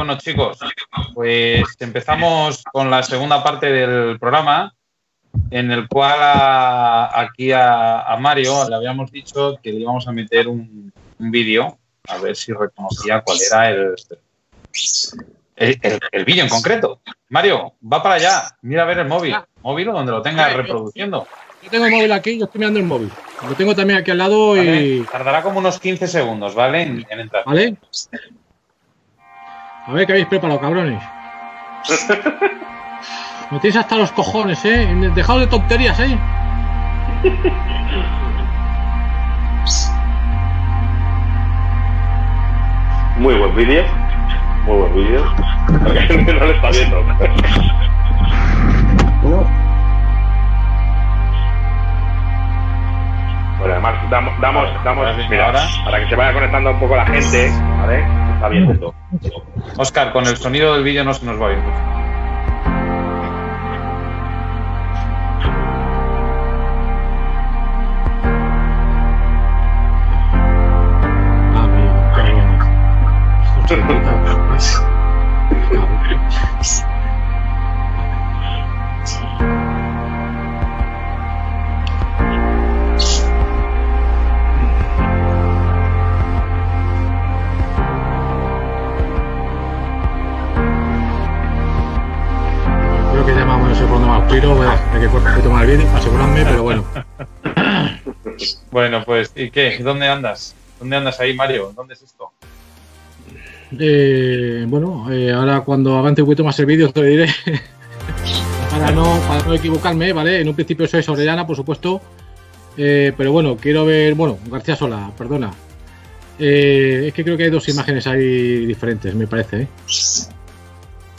Bueno, chicos, pues empezamos con la segunda parte del programa, en el cual aquí a, Mario le habíamos dicho que le íbamos a meter un, vídeo, a ver si reconocía cuál era el, el, vídeo en concreto. Mario, va para allá, mira a ver el móvil, móvil donde lo tenga reproduciendo. Yo tengo el móvil aquí, yo estoy mirando el móvil. Lo tengo también aquí al lado y. Tardará como unos 15 segundos, ¿vale? En, entrar. ¿Vale? A ver qué habéis preparado, cabrones. Me tienes hasta los cojones, ¿eh? Dejado de tonterías, ¿eh? Muy buen vídeo. Muy buen vídeo. no lo está viendo. Bueno, además damos, damos, damos mira, para que se vaya conectando un poco la gente, ¿vale? Está bien. Oscar, con el sonido del vídeo no se nos va a ir pero bueno. bueno, pues, ¿y qué? ¿Dónde andas? ¿Dónde andas ahí, Mario? ¿Dónde es esto? Eh, bueno, eh, ahora cuando avance un poquito más el vídeo te lo diré. para, no, para no equivocarme, ¿vale? En un principio soy Orellana, por supuesto. Eh, pero bueno, quiero ver. Bueno, García Sola, perdona. es que creo que hay dos imágenes ahí diferentes, me parece.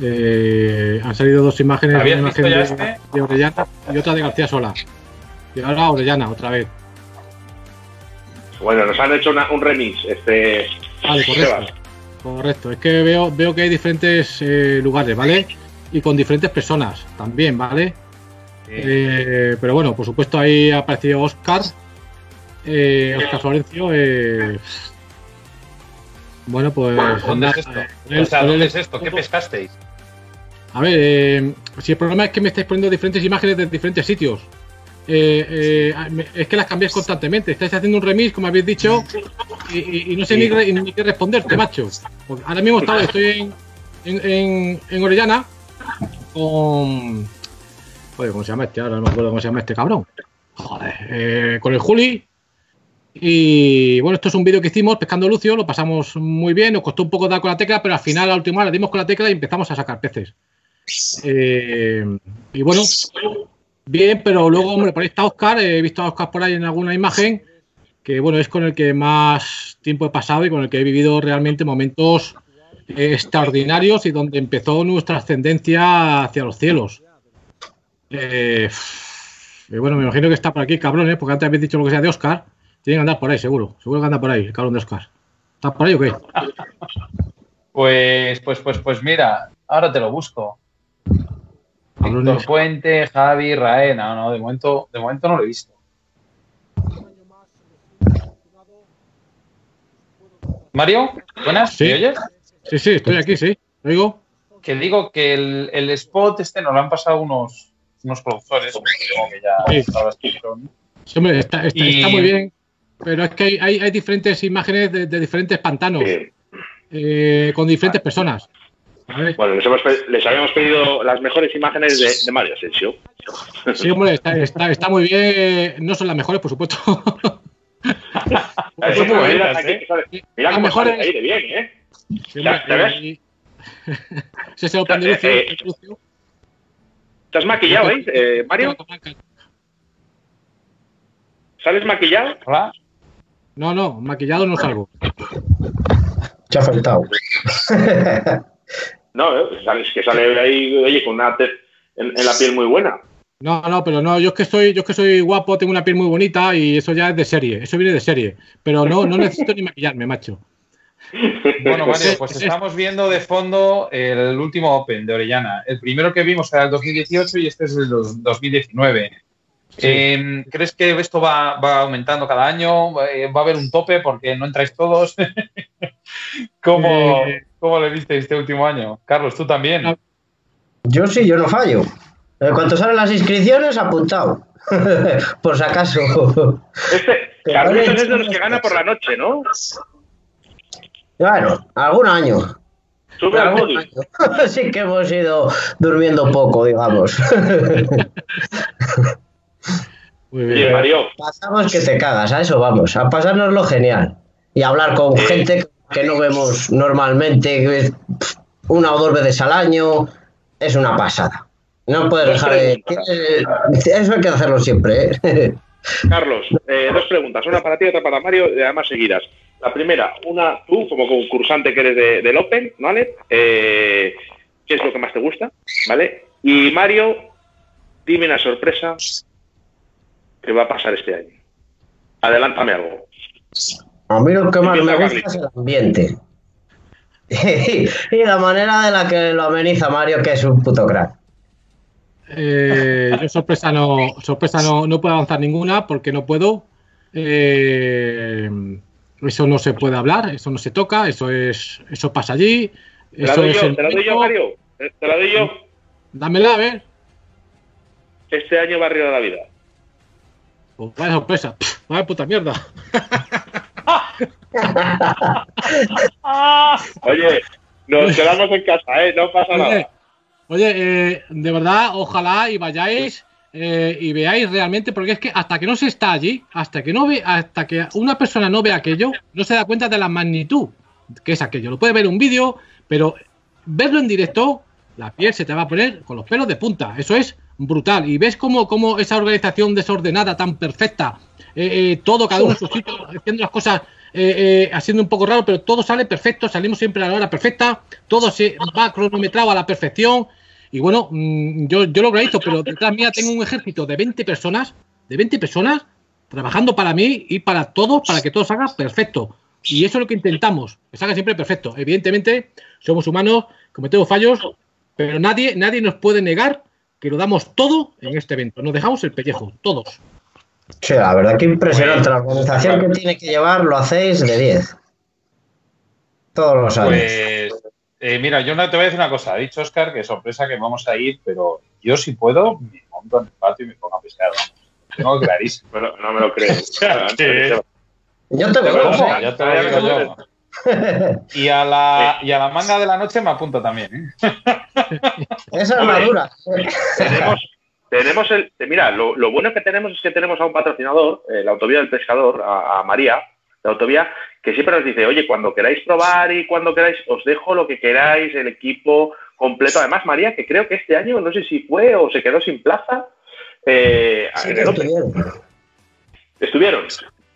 Han salido dos imágenes. Una imagen de, este? de Orellana y otra de García Sola. Y ahora Orellana, otra vez. Bueno, nos han hecho un remix. Este, vale, correcto. Correcto. Es que veo, veo que hay diferentes eh, lugares, ¿vale? Y con diferentes personas también, ¿vale? Eh, pero bueno, por supuesto ahí ha aparecido Oscar. Eh, Oscar Florencio. Eh, bueno, pues. ¿Dónde es esto? ¿dónde es esto? ¿Qué pescasteis? A ver, si el problema es que me estáis poniendo diferentes imágenes de diferentes sitios. Eh, eh, es que las cambiáis constantemente. Estáis haciendo un remix, como habéis dicho, y, no sé ni, qué responderte, macho. ahora mismo estoy en, en, Orellana con. Joder, ¿cómo se llama este? Ahora no me acuerdo cómo se llama este cabrón. Joder, eh, con el Juli. Y bueno, esto es un vídeo que hicimos pescando Lucio, lo pasamos muy bien, nos costó un poco dar con la tecla, pero al final, a la última hora, dimos con la tecla y empezamos a sacar peces. Y bueno, Bien, pero luego, hombre, por ahí está Oscar, he visto a Oscar por ahí en alguna imagen, que bueno, es con el que más tiempo he pasado y con el que he vivido realmente momentos extraordinarios y donde empezó nuestra ascendencia hacia los cielos. Eh, bueno, me imagino que está por aquí, cabrón, ¿eh? porque antes habéis dicho lo que sea de Oscar. Tiene que andar por ahí, seguro. Seguro que anda por ahí, el cabrón de Oscar. ¿Está por ahí o qué? Pues, pues, pues, pues mira, ahora te lo busco. Víctor Puente, Javi, Rae, no, no, de momento, de momento no lo he visto. Mario, buenas, ¿Sí? ¿me oyes? Sí, sí, estoy aquí, sí. ¿Oigo? Que digo que el, el, spot este nos lo han pasado unos, unos productores, que ya sí. sí, hombre, está, está, está, muy bien, pero es que hay, hay, hay diferentes imágenes de, de diferentes pantanos, eh, con diferentes personas. Bueno, les, habíamos pedido las mejores imágenes de, Mario Asensio. Sí, hombre, está, está, muy bien. No son las mejores, por supuesto. mira, mira cómo mejores... ahí de bien, ¿eh? Sí, ¿Ya, ves? Se se lo eh, eh, ¿Estás maquillado, eh, eh Mario? ¿Sales maquillado? No, no, maquillado no salgo. Ya ha faltado. No, ¿eh? es que sale ahí, oye, con una tez en, la piel muy buena. No, no, pero no, yo es que soy, yo es que soy guapo, tengo una piel muy bonita y eso ya es de serie, eso viene de serie. Pero no, no necesito ni maquillarme, macho. Bueno, Mario, pues estamos viendo de fondo el último Open de Orellana. El primero que vimos era el 2018 y este es el 2019. Em, ¿Crees que esto va, va, aumentando cada año? ¿Va a haber un tope porque no entráis todos? ¿Cómo, eh, ¿Cómo le viste este último año? Carlos, tú también. Yo sí, yo no fallo. En cuanto salen las inscripciones, apuntado. por si acaso. Este, Carlos es de los que gana por la noche, ¿no? Bueno, algún año. Sube algún año. sí que hemos ido durmiendo poco, digamos. Muy bien. Mario. Pasamos que te cagas, a eso vamos, a pasárnoslo genial. Y hablar con gente que no vemos normalmente, una o dos veces al año, es una pasada. No puedes dejar de. Eso hay que hacerlo siempre, ¿eh? Carlos, eh, dos preguntas, una para ti y otra para Mario, y además seguidas. La primera, una tú como concursante que eres del Open, ¿vale? Eh, ¿Qué es lo que más te gusta? ¿Vale? Y Mario, dime una sorpresa que va a pasar este año. Adelántame algo. A mí lo que más me gusta es el ambiente. y la manera de la que lo ameniza Mario, que es un puto crack. Eh, yo sorpresa no, sorpresa no, no puedo avanzar ninguna porque no puedo. Eh, eso no se puede hablar, eso no se toca, eso es, eso pasa allí. ¿Te la doy yo, ¿te la doy yo, Mario? ¿Te la doy yo? Dámela, a ver. Este año barrio de la vida. Pues vaya sorpresa, vaya puta mierda. Oye, nos quedamos en casa, ¿eh? No pasa nada. Oye, eh, de verdad, ojalá y vayáis eh, y veáis realmente, porque es que hasta que no se está allí, hasta que no ve, hasta que una persona no ve aquello, no se da cuenta de la magnitud que es aquello. Lo puede ver en un vídeo, pero verlo en directo, la piel se te va a poner con los pelos de punta. Eso es brutal. Y ves cómo, cómo esa organización desordenada, tan perfecta, eh, todo, cada uno en su sitio, haciendo las cosas haciendo un poco raro, pero todo sale perfecto, salimos siempre a la hora perfecta, todo se va cronometrado a la perfección. Y bueno, mm, yo, yo lo visto, pero detrás mía tengo un ejército de 20 personas, de 20 personas, trabajando para mí y para todos, para que todo salga perfecto. Y eso es lo que intentamos, que salga siempre perfecto. Evidentemente, somos humanos, cometemos fallos, pero nadie, nadie nos puede negar que lo damos todo en este evento. Nos dejamos el pellejo, todos. Sí, la verdad que impresionante. La organización que tiene que llevar lo hacéis de 10. Todos los años. Pues eh, mira, yo no te voy a decir una cosa. Ha dicho Oscar que sorpresa que vamos a ir, pero yo si puedo me monto en el patio y me pongo a pescar. Tengo clarísimo. Pero no me lo creo. yo te lo digo. Ya te lo digo yo. Y a, la, y a la manga de la noche me apunto también. ¿eh? Esa armadura. Tenemos, tenemos el. Mira, lo, lo, bueno que tenemos es que tenemos a un patrocinador, eh, la Autovía del Pescador, a, a María, la Autovía, que siempre nos dice, oye, cuando queráis probar y cuando queráis, os dejo lo que queráis, el equipo completo. Además, María, que creo que este año, no sé si fue o se quedó sin plaza. Eh, estuvieron. ¿Estuvieron?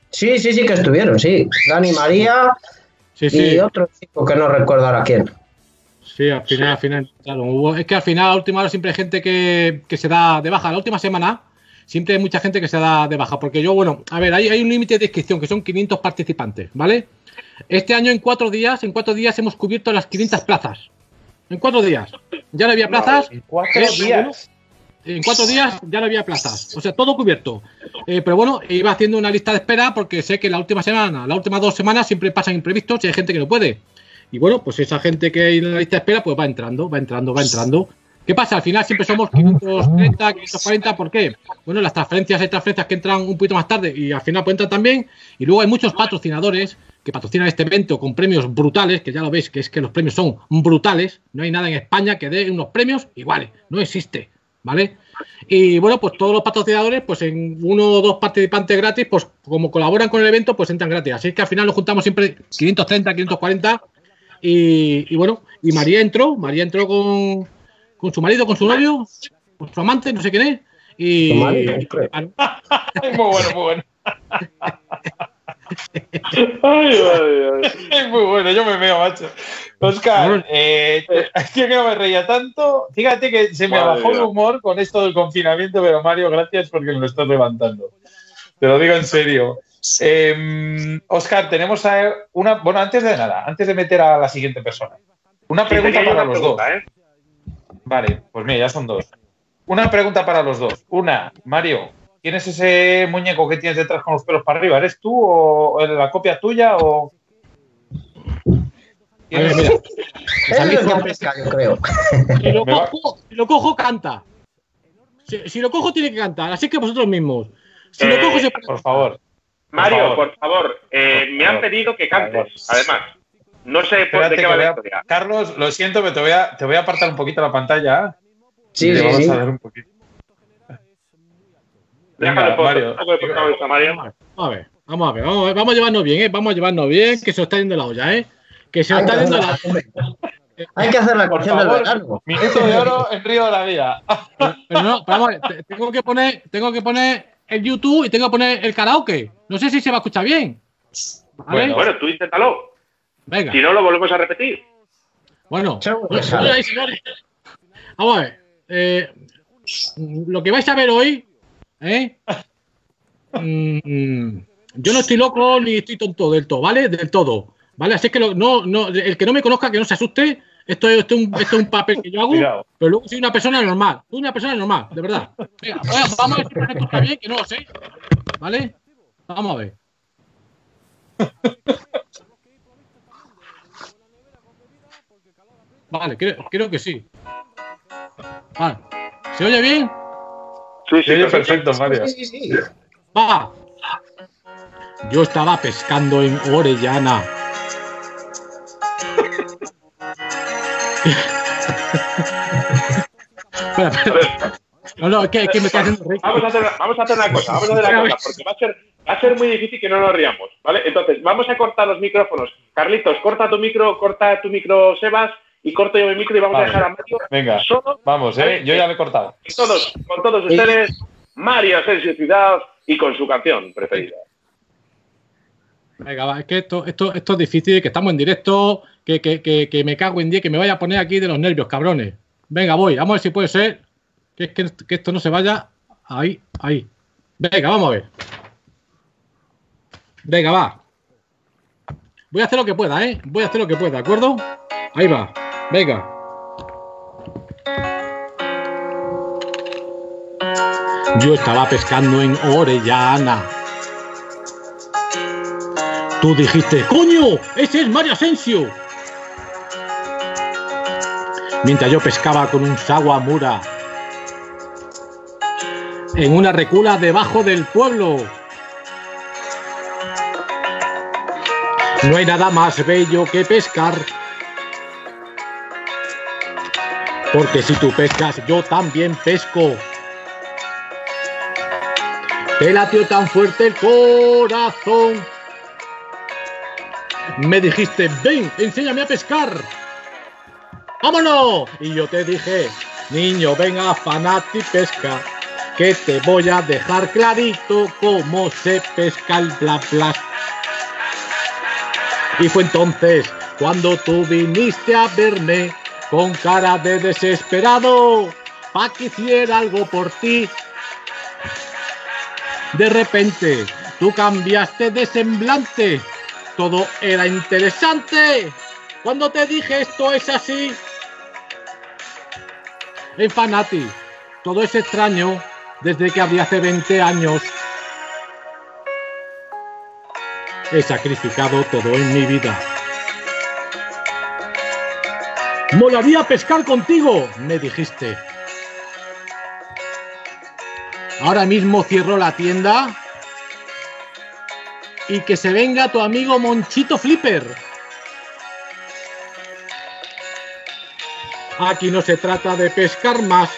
Sí, sí, sí que estuvieron, sí. Dani María y otro chico que no recuerdo ahora quién. Sí, al final, al final, claro. es que al final, a última hora siempre hay gente que, que se da de baja. La última semana siempre hay mucha gente que se da de baja, porque yo, bueno, a ver, hay, hay un límite de inscripción que son 500 participantes, ¿vale? Este año en cuatro días, en cuatro días hemos cubierto las 500 plazas. En cuatro días. Ya no había plazas. En cuatro días. En cuatro días ya no había plazas. O sea, todo cubierto. Eh, pero bueno, iba haciendo una lista de espera porque sé que la última semana, las últimas dos semanas siempre pasan imprevistos y hay gente que no puede. Y bueno, pues esa gente que hay en la lista de espera, pues va entrando, va entrando, va entrando. ¿Qué pasa? Al final siempre somos 530, 540, ¿por qué? Bueno, las transferencias hay transferencias que entran un poquito más tarde y al final pues entran también. Y luego hay muchos patrocinadores que patrocinan este evento con premios brutales, que ya lo veis, que es que los premios son brutales. No hay nada en España que dé unos premios iguales, no existe, ¿vale? Y bueno, pues todos los patrocinadores, pues en uno o dos participantes gratis, pues como colaboran con el evento, pues entran gratis. Así que al final nos juntamos siempre 530, 540. Y, y bueno, y María entró, María entró con, con su marido, con su novio, con su amante, no sé quién es. Y. muy bueno, muy bueno. ay, ay, Muy bueno, yo me veo, macho. Oscar, eh, que no me reía tanto. Fíjate que se me bajó el humor con esto del confinamiento, pero Mario, gracias porque me lo estás levantando. Te lo digo en serio. Eh, Oscar, tenemos una. Bueno, antes de nada, antes de meter a la siguiente persona, una pregunta para los dos. ¿eh? Vale, pues mira, ya son dos. Una pregunta para los dos. Una, Mario, ¿quién es ese muñeco que tienes detrás con los pelos para arriba? ¿Eres tú o la copia tuya o...? A ver, mira. Es que pesca, yo creo. Si lo cojo, si lo cojo, canta. Si, si lo cojo, tiene que cantar. Así que vosotros mismos. Si lo Eh, cojo, se Por favor. Mario, favor. por favor, eh, me han pedido que cantes, además. No sé por Espérate de qué que va la a- historia. Carlos, lo siento, pero te voy a, te voy a apartar un poquito la pantalla. Sí, y le sí, vamos sí. a dar un poquito. Por- Mario. a ver, vamos a ver, vamos a ver, vamos a llevarnos bien, ¿eh? Vamos a llevarnos bien, que se os está yendo la olla, ¿eh? Que se os Hay que está yendo la, la hay que hacer la Por canción del verano. minuto de oro en Río de la Vida. Pero no, pero vamos ver, tengo que poner, tengo que poner el YouTube y tengo que poner el karaoke. No sé si se va a escuchar bien. ¿Vale? Bueno. Bueno, tú inténtalo. Venga. Si no, lo volvemos a repetir. Bueno, vamos a ver. eh, lo que vais a ver hoy, ¿eh? Mm, yo no estoy loco ni estoy tonto del todo, ¿vale? Del todo, ¿vale? Así que lo- no, no, el que no me conozca, que no se asuste. Esto es, esto es un, esto es un papel que yo hago, Cuidado. pero luego soy una persona normal. Soy una persona normal, de verdad. Venga, vamos a ver si esto está bien, que no lo sé. ¿Vale? Vamos a ver. Vale, creo, creo que sí. Vale. ¿Se oye bien? Sí, Sí, oye, perfecto, Mario. Sí, sí, sí. Va. Yo estaba pescando en Orellana. Espera, espera. No, no, es que, es que me está haciendo reír. Vamos a, hacer, vamos a hacer una cosa, vamos a hacer una cosa, porque va a ser, va a ser muy difícil que no nos riamos, ¿vale? Entonces, vamos a cortar los micrófonos. Carlitos, corta tu micro, corta tu micro, Sebas, y corto yo mi micro y vamos Vale. a dejar a Mario Venga, solo vamos, ¿eh? Yo ya lo he cortado. y todos, con todos ustedes, Mario Asensio Ciudad y con su canción preferida. Venga, va, es que esto, esto, esto es difícil, que estamos en directo, que, que, que, que me cago en 10, que me vaya a poner aquí de los nervios, cabrones. Venga, voy, vamos a ver si puede ser. Que, que, que esto no se vaya. Ahí, ahí. Venga, vamos a ver. Venga, va. Voy a hacer lo que pueda, ¿eh? Voy a hacer lo que pueda, ¿de acuerdo? Ahí va. Venga. Yo estaba pescando en Orellana. Tú dijiste, ¡coño! ¡Ese es Mario Asensio! Mientras yo pescaba con un Sawamura en una recula debajo del pueblo. No hay nada más bello que pescar. Porque si tú pescas, yo también pesco. Te latió tan fuerte el corazón. Me dijiste, ven, enséñame a pescar. ¡Vámonos! Y yo te dije, niño, venga, fanati pesca, que te voy a dejar clarito cómo se pesca el bla bla. Y fue entonces cuando tú viniste a verme con cara de desesperado, pa' que hiciera algo por ti. De repente, tú cambiaste de semblante. Todo era interesante. Cuando te dije esto es así. En Fanati, todo es extraño desde que había hace 20 años. He sacrificado todo en mi vida. Molaría pescar contigo, me dijiste. Ahora mismo cierro la tienda y que se venga tu amigo Monchito Flipper. Aquí no se trata de pescar más,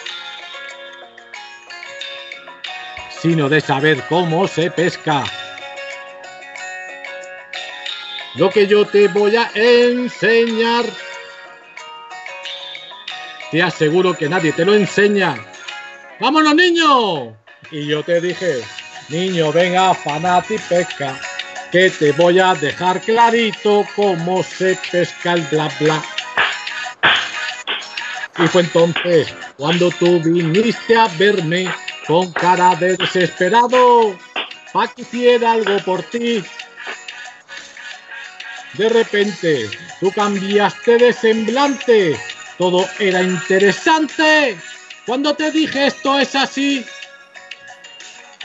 sino de saber cómo se pesca. Lo que yo te voy a enseñar, te aseguro que nadie te lo enseña. ¡Vámonos, niño! Y yo te dije, niño, venga, fanati pesca, que te voy a dejar clarito cómo se pesca el bla bla. Y fue entonces cuando tú viniste a verme con cara de desesperado, pa' que hiciera algo por ti. De repente, tú cambiaste de semblante, todo era interesante. Cuando te dije esto es así,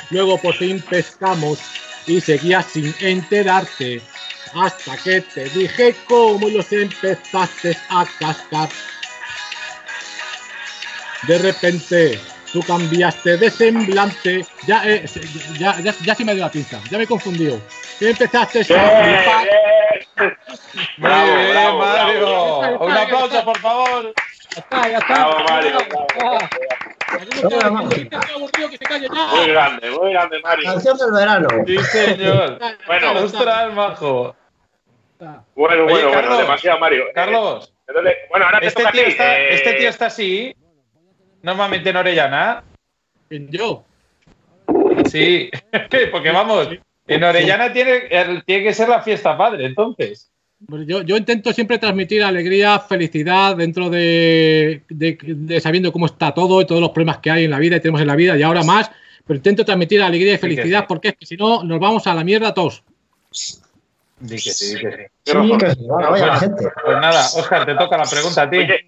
luego por fin pescamos y seguías sin enterarte. hasta que te dije cómo los empezaste a cascar. De repente tú cambiaste de semblante. Ya, eh, se- ya, ya, ya se me dio la pinza, ya me he confundido. Y empezaste a flipar. Bien, Muy Bravo, bien, bravo, Mario. bravo. Un aplauso, por favor. Ya está, ya está. Bravo, Mario. bravo. Bravo. Muy grande, muy grande, Mario. Canción del verano. Sí, señor. Bueno, Ostras, majo. Bueno, Oye, bueno, bueno, Carlos. demasiado, Mario. Carlos, Eh, Bueno, ahora te este toca a tío, ti. está, eh, este tío está así. Normalmente en Orellana. Yo. Sí. Porque vamos, en Orellana tiene, tiene que ser la fiesta padre, entonces. Yo, yo intento siempre transmitir alegría, felicidad dentro de, de- de sabiendo cómo está todo y todos los problemas que hay en la vida y tenemos en la vida y ahora más. Pero intento transmitir alegría y felicidad sí. porque es que si no nos vamos a la mierda todos. Di que sí, di que sí. Sí, que vaya la gente. Pues nada, Oscar, te toca la pregunta a ti. Oye,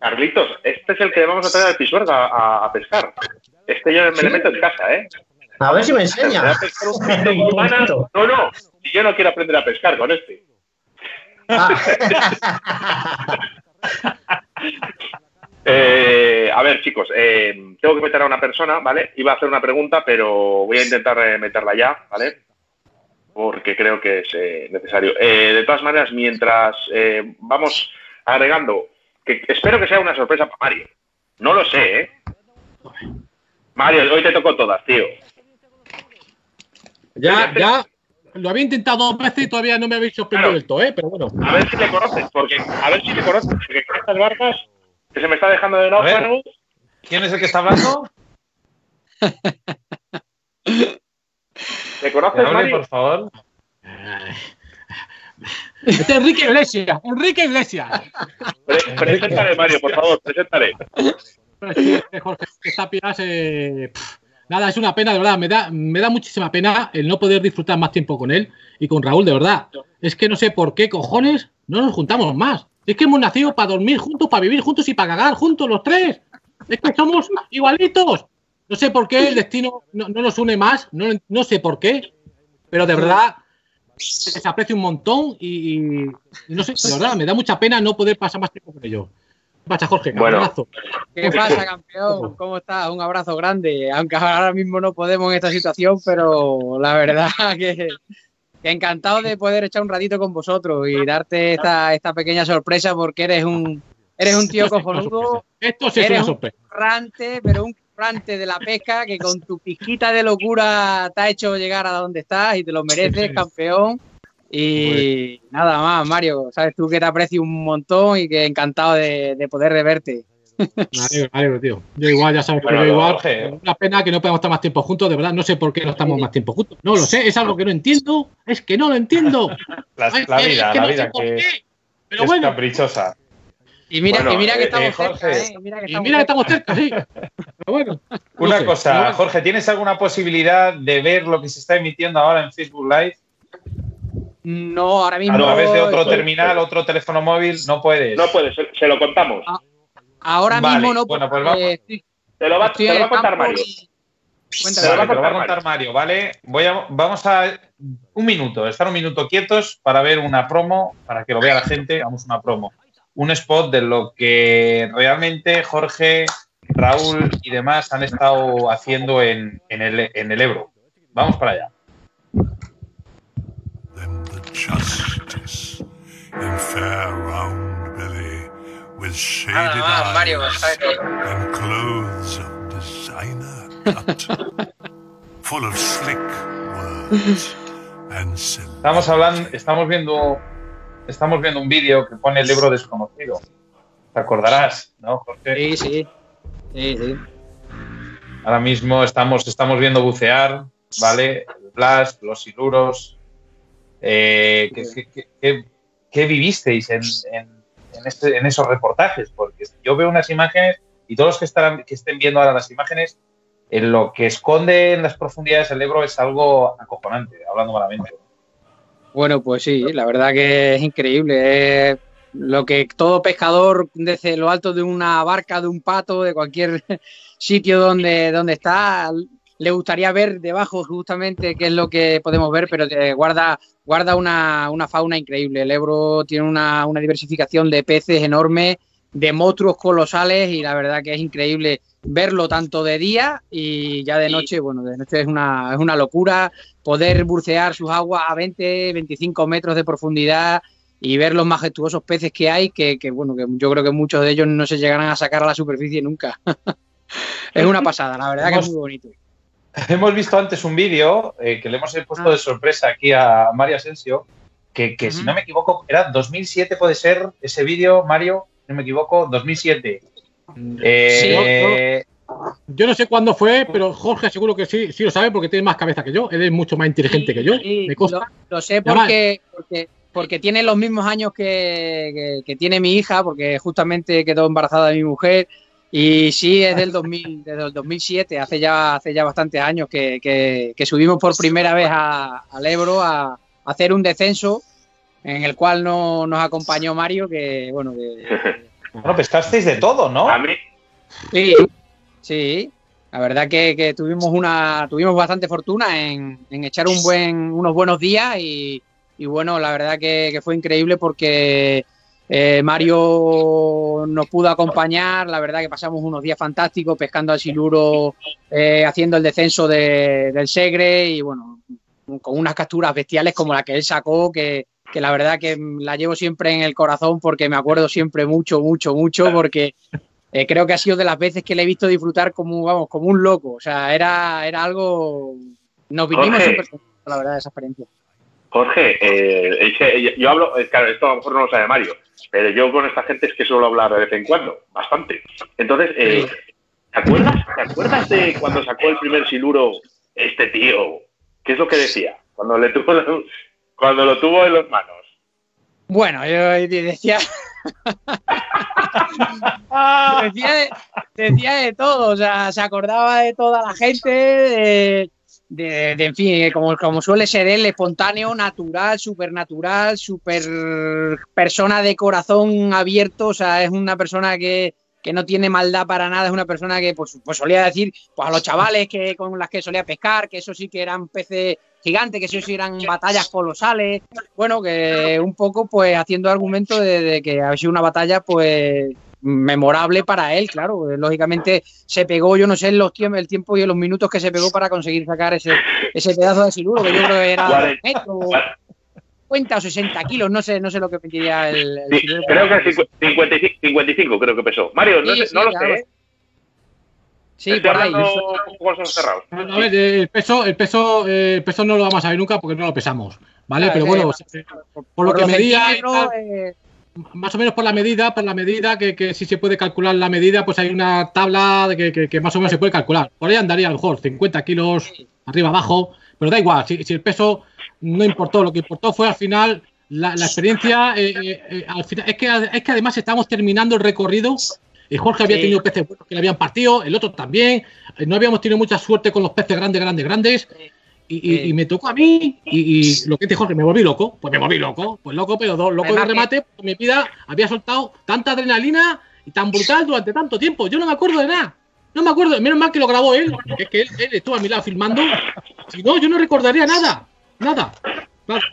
Carlitos, este es el que vamos a traer al Pisuerga a, a- pescar. Este yo me le meto en casa, ¿eh? A ver si me enseña. voy a pescar un. No, no, si yo no quiero aprender a pescar con este. Ah. Eh, a ver, chicos, eh, tengo que meter a una persona, ¿vale? Iba a hacer una pregunta, pero voy a intentar eh, meterla ya, ¿vale? Porque creo que es necesario. De todas maneras, mientras vamos agregando, que espero que sea una sorpresa para Mario. No lo sé, ¿eh? Mario, hoy te tocó todas, tío. Ya, ya lo había intentado dos veces y todavía no me habéis sorprendido Claro. del todo, ¿eh? Pero bueno. A ver si le conoces, porque a ver si le conoces, porque con estas barcas que se me está dejando de náufrago. ¿Quién es el que está hablando? ¿Le conoces, Mario? por favor. Este es Enrique Iglesias, Enrique Iglesias. Pre- preséntale, Mario, por favor, preséntale. Jorge Tapias, eh, pff, nada, es una pena, de verdad, me da, me da muchísima pena el no poder disfrutar más tiempo con él y con Raúl, de verdad. Es que no sé por qué cojones no nos juntamos más. Es que hemos nacido para dormir juntos, para vivir juntos y para cagar juntos los tres. Es que somos igualitos. No sé por qué el destino no, no nos une más, no, no sé por qué, pero de verdad les aprecio un montón y, y no sé, de verdad, me da mucha pena no poder pasar más tiempo con ellos. ¿Qué pasa, Jorge? Bueno. Abrazo. ¿Qué pasa, campeón? ¿Cómo estás? Un abrazo grande. Aunque ahora mismo no podemos en esta situación, pero la verdad que, que encantado de poder echar un ratito con vosotros y darte esta, esta pequeña sorpresa porque eres un eres un tío cojonudo, Esto sí es Eres una un- currante, pero un currante de la pesca que con tu pizquita de locura te ha hecho llegar a donde estás y te lo mereces, campeón. Y nada más, Mario, sabes tú que te aprecio un montón y que encantado de, de poder de verte. Me alegro, tío. Yo igual, ya sabes, Bueno, pero igual. Jorge. Una pena que no podamos estar más tiempo juntos, de verdad. No sé por qué no estamos más tiempo juntos. No lo sé, es algo que no entiendo. Es que no lo entiendo. La, Ay, la es vida, que la no vida por que qué. Pero es bueno, caprichosa. Y mira, Bueno, y mira que eh, estamos eh, Jorge. cerca, ¿eh? Mira que y estamos mira que estamos cerca, sí. Bueno. no Una sé, cosa. Jorge, ¿tienes alguna posibilidad de ver lo que se está emitiendo ahora en Facebook Live? No, ahora mismo. A través de otro estoy- terminal, otro teléfono móvil, no puedes. No puede, se, se lo contamos. Ahora Vale, mismo no. bueno, pues vamos. estoy- Te lo va, estoy te lo en va a contar Mario. y- Te Cuéntame. lo va Vale, a te lo va a contar Mario, ¿vale? Voy a, vamos a un minuto, estar un minuto quietos para ver una promo, para que lo vea la gente, vamos una promo. Un spot de lo que realmente Jorge, Raúl y demás han estado haciendo en, en el, en el Ebro. Vamos para allá. Then the justice in fair round belly, with shaded Nada más, Mario, eyes ¿sabes? and clothes of designer cut, full of slick words and silly. Estamos hablando, estamos viendo, estamos viendo un vídeo que pone el Ebro desconocido. Te acordarás, ¿no, Jorge? Sí, sí. Sí, sí. Ahora mismo estamos, estamos viendo bucear, ¿vale? El Blast, los siluros. Eh, ¿qué, qué- qué- qué- qué vivisteis en, en- en este- en esos reportajes? Porque yo veo unas imágenes y todos los que, estarán, que estén viendo ahora las imágenes, en lo que esconde en las profundidades el Ebro es algo acojonante, hablando malamente. Bueno, pues sí, la verdad que es increíble. Es lo que todo pescador desde lo alto de una barca, de un pato, de cualquier sitio donde, donde está, le gustaría ver debajo justamente qué es lo que podemos ver, pero guarda, guarda una, una fauna increíble. El Ebro tiene una, una diversificación de peces enorme, de monstruos colosales y la verdad que es increíble verlo tanto de día y ya de noche, bueno, de noche es una, es una locura poder bucear sus aguas a 20, 25 metros de profundidad y ver los majestuosos peces que hay, que, que, bueno, que yo creo que muchos de ellos no se llegarán a sacar a la superficie nunca. es una pasada, la verdad que es muy bonito. Hemos visto antes un vídeo eh, que le hemos puesto Ah. de sorpresa aquí a Mario Asensio, que, que si no me equivoco, era 2007 puede ser ese vídeo, Mario, no me equivoco, 2007. Eh, Yo no sé cuándo fue, pero Jorge seguro que sí, sí lo sabe porque tiene más cabeza que yo. Él es mucho más inteligente que yo. Sí, me. Lo, lo sé porque, porque, porque tiene los mismos años que, que- que tiene mi hija, porque justamente quedó embarazada de mi mujer. Y sí, es del 2000, desde el 2007, hace ya, hace ya bastantes años que, que- que subimos por primera vez a- al Ebro a, a hacer un descenso en el cual no, nos acompañó Mario, que bueno, que, bueno, pescasteis de todo, ¿no? A mí, Sí, sí. La verdad que, que tuvimos una, tuvimos bastante fortuna en, en echar un buen, unos buenos días y, y bueno, la verdad que, que fue increíble porque eh, Mario nos pudo acompañar. La verdad que pasamos unos días fantásticos pescando al siluro, eh, haciendo el descenso de- del Segre y bueno, con unas capturas bestiales como la que él sacó que, que la verdad que la llevo siempre en el corazón porque me acuerdo siempre mucho, mucho, mucho porque eh, creo que ha sido de las veces que le he visto disfrutar como, vamos, como un loco. O sea, era, era algo. Nos vinimos Jorge. la verdad, de esa experiencia. Jorge, eh, es que yo hablo, eh, claro, esto a lo mejor no lo sabe Mario, pero yo con esta gente es que suelo hablar de vez en cuando, bastante. Entonces, eh, ¿te acuerdas? ¿Te acuerdas de cuando sacó el primer siluro este tío? ¿Qué es lo que decía? Cuando le tuvo cuando lo tuvo en las manos. Bueno, yo decía. decía, de, decía de todo, o sea, se acordaba de toda la gente, de, de- en fin, como, como suele ser él, espontáneo, natural, supernatural, super persona de corazón abierto, o sea, es una persona que, que no tiene maldad para nada, es una persona que pues, pues solía decir pues a los chavales que con las que solía pescar, que eso sí que eran peces gigantes, que eso sí eran batallas colosales, bueno, que un poco pues haciendo argumento de, de que ha sido una batalla pues memorable para él, claro, lógicamente se pegó, yo no sé los tiempos, el tiempo y los minutos que se pegó para conseguir sacar ese, ese pedazo de siluro, que yo creo que era metro, 50 o 60 kilos, no sé, no sé lo que pediría el, el Sí, creo que cincu- 55, 55 creo que pesó. Mario, no, Sí, sé- sí, no lo sé, ¿eh? Sí, Estoy por ahí. A ver, el peso, el peso, eh, el peso no lo vamos a ver nunca porque no lo pesamos, ¿vale? Ah, Pero bueno, sí. por lo que medía, eh, más o menos por la medida, por la medida que, que si se puede calcular la medida, pues hay una tabla de que, que- que más o menos se puede calcular. Por ahí andaría a lo mejor 50 kilos arriba abajo, pero da igual, si, si el peso no importó, lo que importó fue al final la, la experiencia. eh, eh, eh, al final, es que, es que además estamos terminando el recorrido. Y Jorge había Sí. tenido peces buenos que le habían partido, el otro también. eh, No habíamos tenido mucha suerte con los peces grandes, grandes, grandes. Y, y- Sí. y me tocó a mí, y, y lo que dice Jorge, me volví loco. Pues me volví loco, pues loco, pero do- loco de remate. porque mi vida había soltado tanta adrenalina y tan brutal durante tanto tiempo. Yo no me acuerdo de nada. No me acuerdo, menos mal que lo grabó él, es que él, él estuvo a mi lado filmando. Si no, yo no recordaría nada. Nada.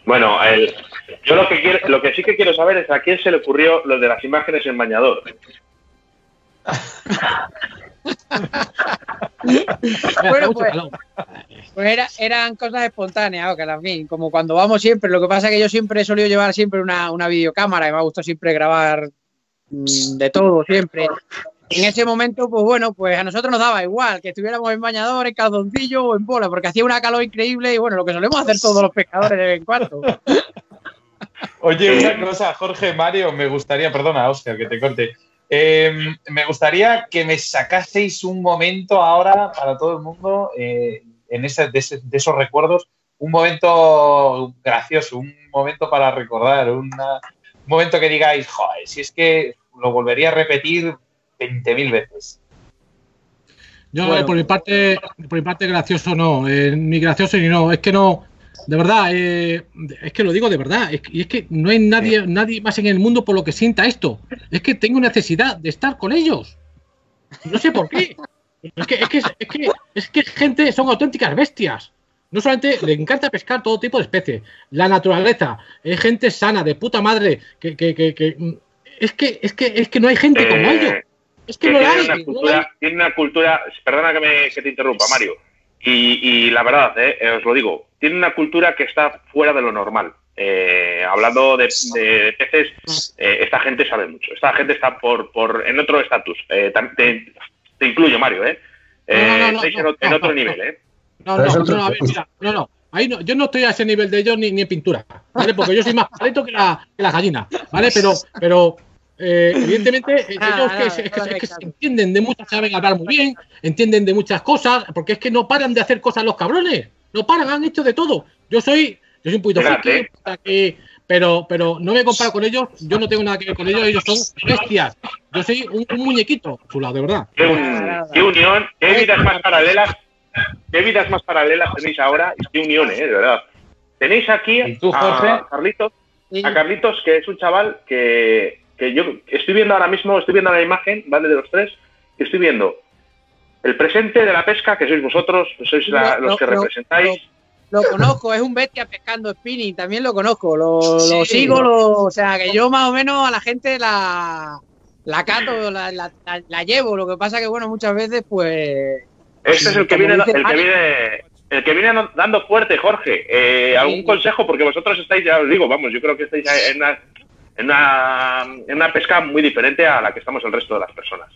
Bueno, el- yo lo que quiero, lo que sí que quiero saber es a quién se le ocurrió lo de las imágenes en bañador. Bueno, pues-. Pues era- eran cosas espontáneas, que en fin, como cuando vamos siempre. Lo que pasa es que yo siempre he solido llevar siempre una, una videocámara y me ha gustado siempre grabar mm, de todo, siempre. En ese momento, pues bueno, pues a nosotros nos daba igual que estuviéramos en bañador, en calzoncillo o en bola, porque hacía una calor increíble y bueno, lo que solemos hacer todos los pescadores de vez en cuando. Oye, una cosa, Jorge, Mario, me gustaría, perdona, Oscar, que te corte. Eh, me gustaría que me sacaseis un momento ahora para todo el mundo eh, en ese, de, ese- de esos recuerdos, un momento gracioso, un momento para recordar, una- un momento que digáis, joder, si es que lo volvería a repetir 20.000 veces. Yo, Bueno. por mi parte, por mi parte, gracioso no, eh, ni gracioso ni no. Es que no, de verdad, eh, es que lo digo de verdad. Es que- y es que no hay nadie, nadie más en el mundo por lo que sienta esto. Es que tengo necesidad de estar con ellos. No sé por qué. Es que, es que, es que, es que gente son auténticas bestias. No solamente le encanta pescar todo tipo de especies, la naturaleza, es gente sana, de puta madre, que, que, que, que- es que es que es que no hay gente como Eh, ellos. Es que que no la hay. una no la hay. cultura, tiene una cultura, perdona que, me, que te interrumpa, Mario, y, y la verdad, eh, eh, os lo digo, tiene una cultura que está fuera de lo normal. Eh, hablando de, de peces, eh, esta gente sabe mucho. Esta gente está por, por en otro estatus. Eh, te, te incluyo, Mario, ¿eh? Eh, No, no, no, no, estáis en, otro nivel, no. ¿eh? No, no, no, otro- no, a ver, mira, no, no. Ahí no, yo no estoy a ese nivel de ellos ni, ni en pintura, ¿vale? Porque yo soy más palito que la, que la gallina, ¿vale? Pero, pero eh, evidentemente, eh, Ah, ellos que, no, que, no se entienden de muchas, saben hablar muy bien, entienden de muchas cosas, porque es que no paran de hacer cosas los cabrones, no paran, han hecho de todo. Yo soy, yo soy un poquito friki, que- pero, pero no me comparo con ellos, yo no tengo nada que ver con ellos, ellos son bestias. Yo soy un, un muñequito, a su lado, de verdad. Qué, un- qué unión, qué vidas más paralelas, qué vidas más paralelas tenéis ahora y qué unión, ¿eh? De verdad. Tenéis aquí ¿Y tú, a? Carlitos, a Carlitos, que es un chaval que, que yo estoy viendo ahora mismo, estoy viendo la imagen, ¿vale? De los tres, y estoy viendo el presente de la pesca, que sois vosotros, que sois la- Lo- los que representáis. Lo conozco, es un bestia pescando spinning, también lo conozco, lo, lo sigo, lo- o sea que yo más o menos a la gente la, la cato, la, la- llevo, lo que pasa que bueno, muchas veces pues... Este es el que viene, el que viene, el que viene dando fuerte, Jorge. Eh, ¿Algún Sí. consejo? Porque vosotros estáis, ya os digo, vamos, yo creo que estáis en una, en una, en una pesca muy diferente a la que estamos el resto de las personas.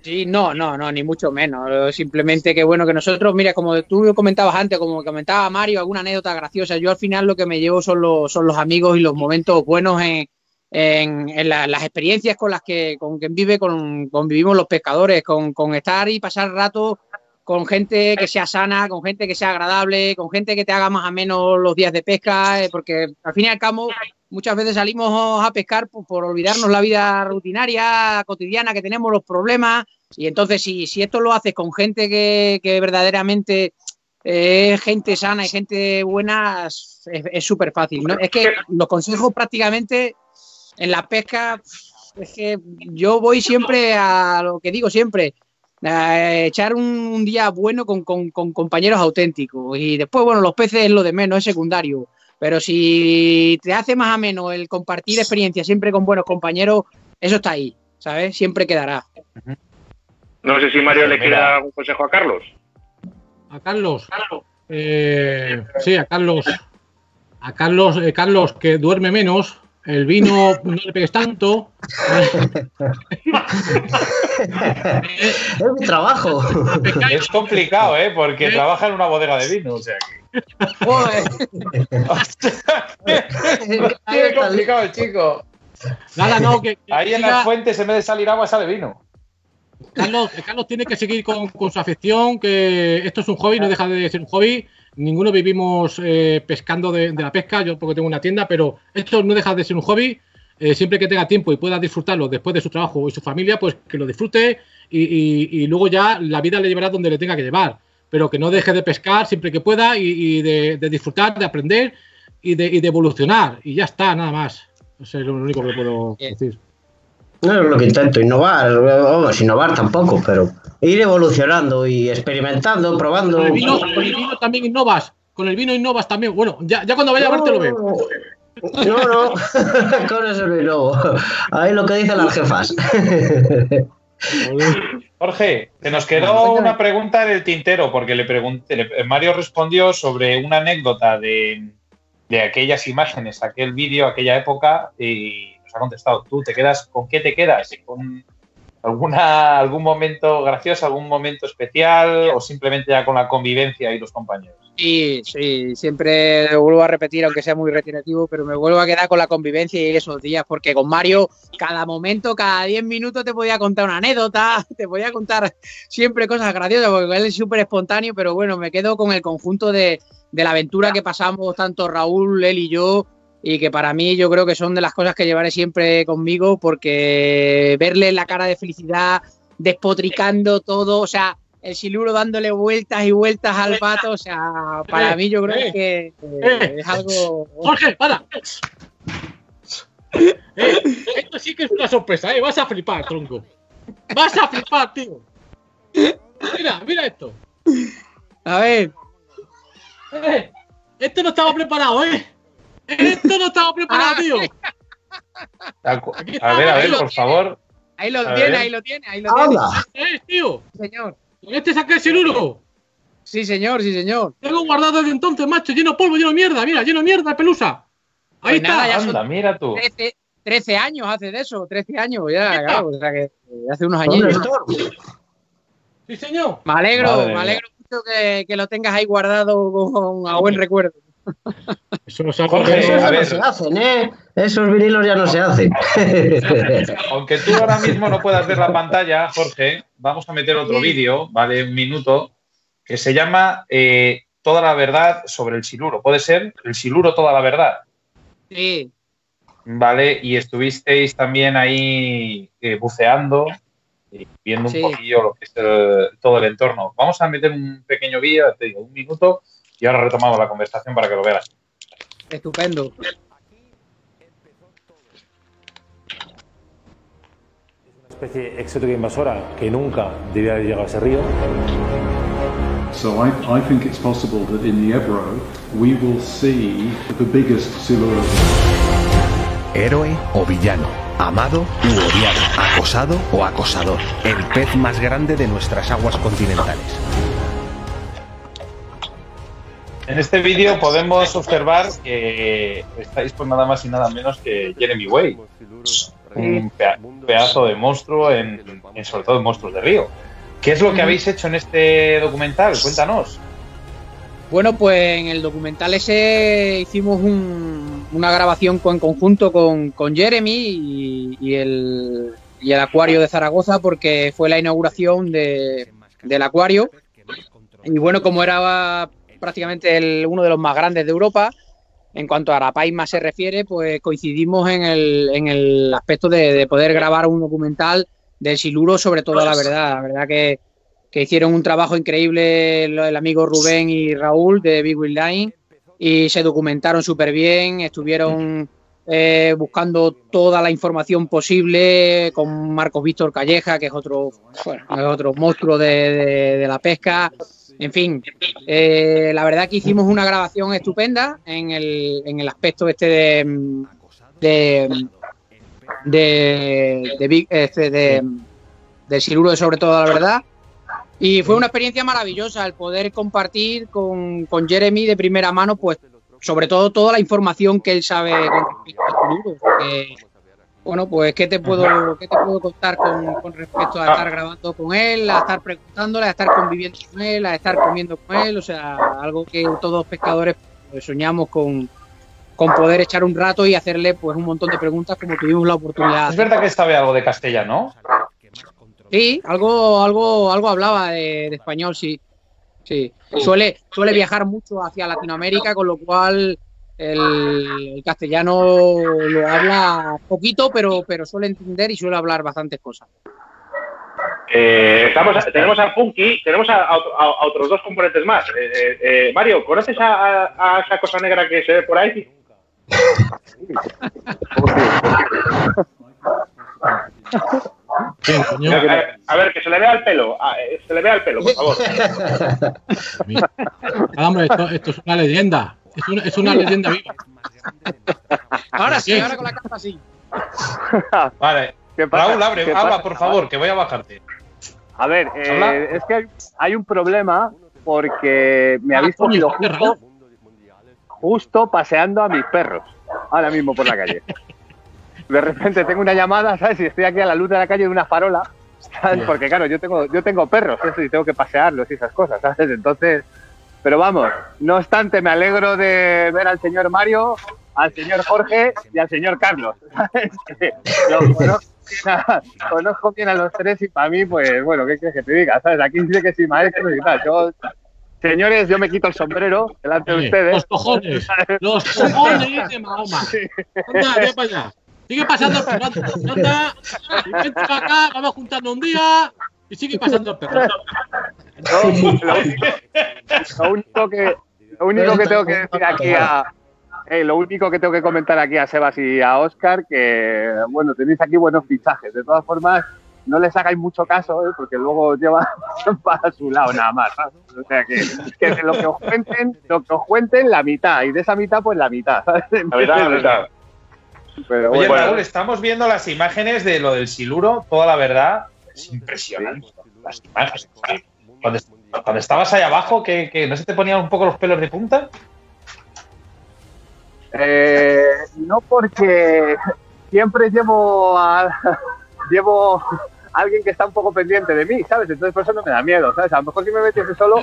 Sí, no, no, no, ni mucho menos. Simplemente que bueno, que nosotros, mira, como tú comentabas antes, como comentaba Mario, alguna anécdota graciosa, yo al final lo que me llevo son los, son los amigos y los momentos buenos en, en, la- las experiencias con las que con que vive, con, convivimos los pescadores, con, con estar y pasar rato con gente que sea sana, con gente que sea agradable, con gente que te haga más o menos los días de pesca, eh, porque al fin y al cabo muchas veces salimos a pescar por, por olvidarnos la vida rutinaria, cotidiana que tenemos, los problemas, y entonces si, si esto lo haces con gente que, que verdaderamente eh, es gente sana y gente buena, es es súper fácil. ¿no? Es que los consejos prácticamente en la pesca, es que yo voy siempre a lo que digo siempre, a echar un, un día bueno con, con- con compañeros auténticos. Y después, bueno, los peces es lo de menos, es secundario. Pero si te hace más ameno el compartir experiencias siempre con buenos compañeros, eso está ahí, ¿sabes? Siempre quedará. No sé si Mario le quiere dar algún consejo a Carlos. A Carlos. Eh, sí, a Carlos. A Carlos, eh, Carlos, que duerme menos. El vino no le pegues tanto. es mi trabajo. Es complicado, ¿eh? Porque trabaja en una bodega de vino. O sea, que- Joder. Qué complicado el chico. Nada, no, que, que Ahí en siga- las fuentes, en vez de salir agua, sale vino. Carlos, Carlos tiene que seguir con, con su afición, que esto es un hobby, no deja de ser un hobby. Ninguno vivimos eh, pescando de, de la pesca, yo porque tengo una tienda, pero esto no deja de ser un hobby. Eh, siempre que tenga tiempo y pueda disfrutarlo después de su trabajo y su familia, pues que lo disfrute y, y- y luego ya la vida le llevará donde le tenga que llevar. Pero que no deje de pescar siempre que pueda y, y de, de disfrutar, de aprender y de, y de evolucionar. Y ya está, nada más. Eso es lo único que puedo Bien. decir. No es lo que intento, innovar. Vamos, innovar tampoco, pero ir evolucionando y experimentando, probando. Con el vino, con el vino también innovas. Con el vino innovas también. Bueno, ya, ya cuando vaya a verte lo veo. No, no, con eso no innovo. Ahí lo que dicen las jefas. Jorge, se nos quedó una pregunta en el tintero, porque le pregunté, le- Mario respondió sobre una anécdota de, de aquellas imágenes, aquel vídeo, aquella época, y nos ha contestado. ¿Tú te quedas con qué te quedas? ¿Con alguna, algún momento gracioso, algún momento especial, o simplemente ya con la convivencia y los compañeros? Sí, sí, siempre lo vuelvo a repetir, aunque sea muy reiterativo, pero me vuelvo a quedar con la convivencia y esos días, porque con Mario, cada momento, cada 10 minutos te podía contar una anécdota, te podía contar siempre cosas graciosas, porque él es súper espontáneo, pero bueno, me quedo con el conjunto de, de la aventura que pasamos tanto Raúl, él y yo, y que para mí yo creo que son de las cosas que llevaré siempre conmigo, porque verle la cara de felicidad, despotricando todo, o sea, el siluro dándole vueltas y vueltas al pato, o sea, para Eh, mí yo creo eh, que eh, es algo... Jorge, para. Eh, esto sí que es una sorpresa, ¿eh? Vas a flipar, tronco. Vas a flipar, tío. Mira, mira esto. A ver, Eh, Esto no estaba preparado, ¿eh? Esto no estaba preparado, tío. A ver, a ver, por tiene. favor. ahí lo tiene, ahí lo tiene, ahí lo tiene. ¡Hala! ¿Eh, tío? Señor. Con este saqué el siluro. Sí, señor, sí, señor. Tengo guardado desde entonces, macho, lleno de polvo, lleno de mierda, mira, lleno de mierda, pelusa. Ahí Pues nada, está. ya son- Anda, mira tú. 13, 13 años hace de eso, 13 años ya, claro. O sea que eh, hace unos Un años. Sí, señor. Me alegro, Madre me mía. alegro mucho que, que lo tengas ahí guardado con, a buen recuerdo. Eso no se Jorge, Esos a ya no ver. se hacen, ¿eh? Esos vinilos ya no se hacen. Aunque tú ahora mismo no puedas ver la pantalla, Jorge, vamos a meter otro Sí. vídeo, ¿vale? Un minuto, que se llama eh, Toda la verdad sobre el siluro. ¿Puede ser? El siluro, toda la verdad. Sí, ¿Vale? Y estuvisteis también ahí eh, buceando y viendo un Sí. poquillo lo que es el- todo el entorno. Vamos a meter un pequeño vídeo, te digo, un minuto, y ahora retomamos la conversación para que lo veas. estupendo. especie exótica invasora que nunca debía haber llegado a ese río. So I, I think it's possible that in the Ebro we will see the biggest siluro. Héroe o villano, amado u odiado, acosado o acosador, el pez más grande de nuestras aguas continentales. En este vídeo podemos observar que estáis por nada más y nada menos que Jeremy Way, un pedazo de monstruo, en, en- sobre todo en monstruos de río. ¿Qué es lo que habéis hecho en este documental? Cuéntanos. Bueno, pues en el documental ese hicimos un- una grabación con- en conjunto con, con Jeremy y, y el, y el Acuario de Zaragoza porque fue la inauguración de- del acuario. Y bueno, como era prácticamente el- uno de los más grandes de Europa, en cuanto a Arapaima se refiere, pues coincidimos en el, en el aspecto de, de poder grabar un documental del Siluro sobre toda la verdad. La verdad que, que hicieron un trabajo increíble el, el amigo Rubén y Raúl de Big Wheel Line y se documentaron súper bien, estuvieron eh, buscando toda la información posible con Marcos Víctor Calleja, que es otro, bueno, es otro monstruo de, de- de la pesca. En fin, eh, la verdad que hicimos una grabación estupenda en el, en el aspecto este de, de, de, de este, de, Siluro sobre todo la verdad. Y fue una experiencia maravillosa el poder compartir con, con Jeremy de primera mano, pues sobre todo toda la información que él sabe con respecto al Siluro. Bueno, pues ¿qué te puedo, qué te puedo contar con, con respecto a estar grabando con él, a estar preguntándole, a estar conviviendo con él, a estar comiendo con él? O sea, algo que todos los pescadores pues, soñamos con, con poder echar un rato y hacerle pues un montón de preguntas como tuvimos la oportunidad. Es verdad que sabe algo de castellano. Sí, algo, algo, algo hablaba de, de español, sí. Sí. Suele, suele viajar mucho hacia Latinoamérica, con lo cual el, el castellano lo habla poquito, pero, pero suele entender y suele hablar bastantes cosas. Eh, estamos, tenemos a Punky, tenemos a, a- a otros dos componentes más. Eh, eh, eh, Mario, ¿conoces a, a- a esa cosa negra que se ve por ahí? A ver, a ver, que se le vea el pelo. Ah, se le vea el pelo, por favor. Ah, hombre, esto, esto es una leyenda. Es una, es una leyenda viva. Ahora sí, ahora con la capa sí. Vale. ¿Qué pasa? Raúl, abre, ¿Qué habla, pasa, por favor, que voy a bajarte. A ver, eh, es que hay, hay un problema porque me Ah, habéis cogido justo, justo paseando a mis perros, ahora mismo por la calle. De repente tengo una llamada, ¿sabes? Y estoy aquí a la luz de la calle de una farola. Porque claro, yo tengo, yo tengo perros, eso, y tengo que pasearlos y esas cosas, ¿sabes? Entonces, pero vamos, no obstante, me alegro de ver al señor Mario, al señor Jorge y al señor Carlos, conozco, bien a- conozco bien a los tres y para mí, pues, bueno, ¿qué quieres que te diga? ¿Sabes? Aquí dice que sí, maestro y tal. Yo, señores, yo me quito el sombrero delante de ustedes. Los cojones. Los cojones de Mahoma. Anda, ve para allá. Sigue pasando el. Anda, acá, vamos juntando un día y sigue pasando el perro. No, lo, único, lo único que, lo único que tengo que decir aquí a. eh, lo único que tengo que comentar aquí a Sebas y a Oscar, que bueno, tenéis aquí buenos fichajes. De todas formas, no les hagáis mucho caso, ¿eh? porque luego lleva para su lado nada más. O sea que, que de lo que os cuenten, lo que os cuenten, la mitad, y de esa mitad, pues la mitad. ¿sabes? La verdad, la verdad. Pero Oye, bueno, Raúl, estamos viendo las imágenes de lo del siluro, toda la verdad, es impresionante. Las imágenes. Cuando, cuando estabas ahí abajo, que, que no se te ponían un poco los pelos de punta. Eh, no porque siempre llevo a, llevo a alguien que está un poco pendiente de mí, ¿sabes? Entonces por eso no me da miedo, ¿sabes? A lo mejor si me metiese solo,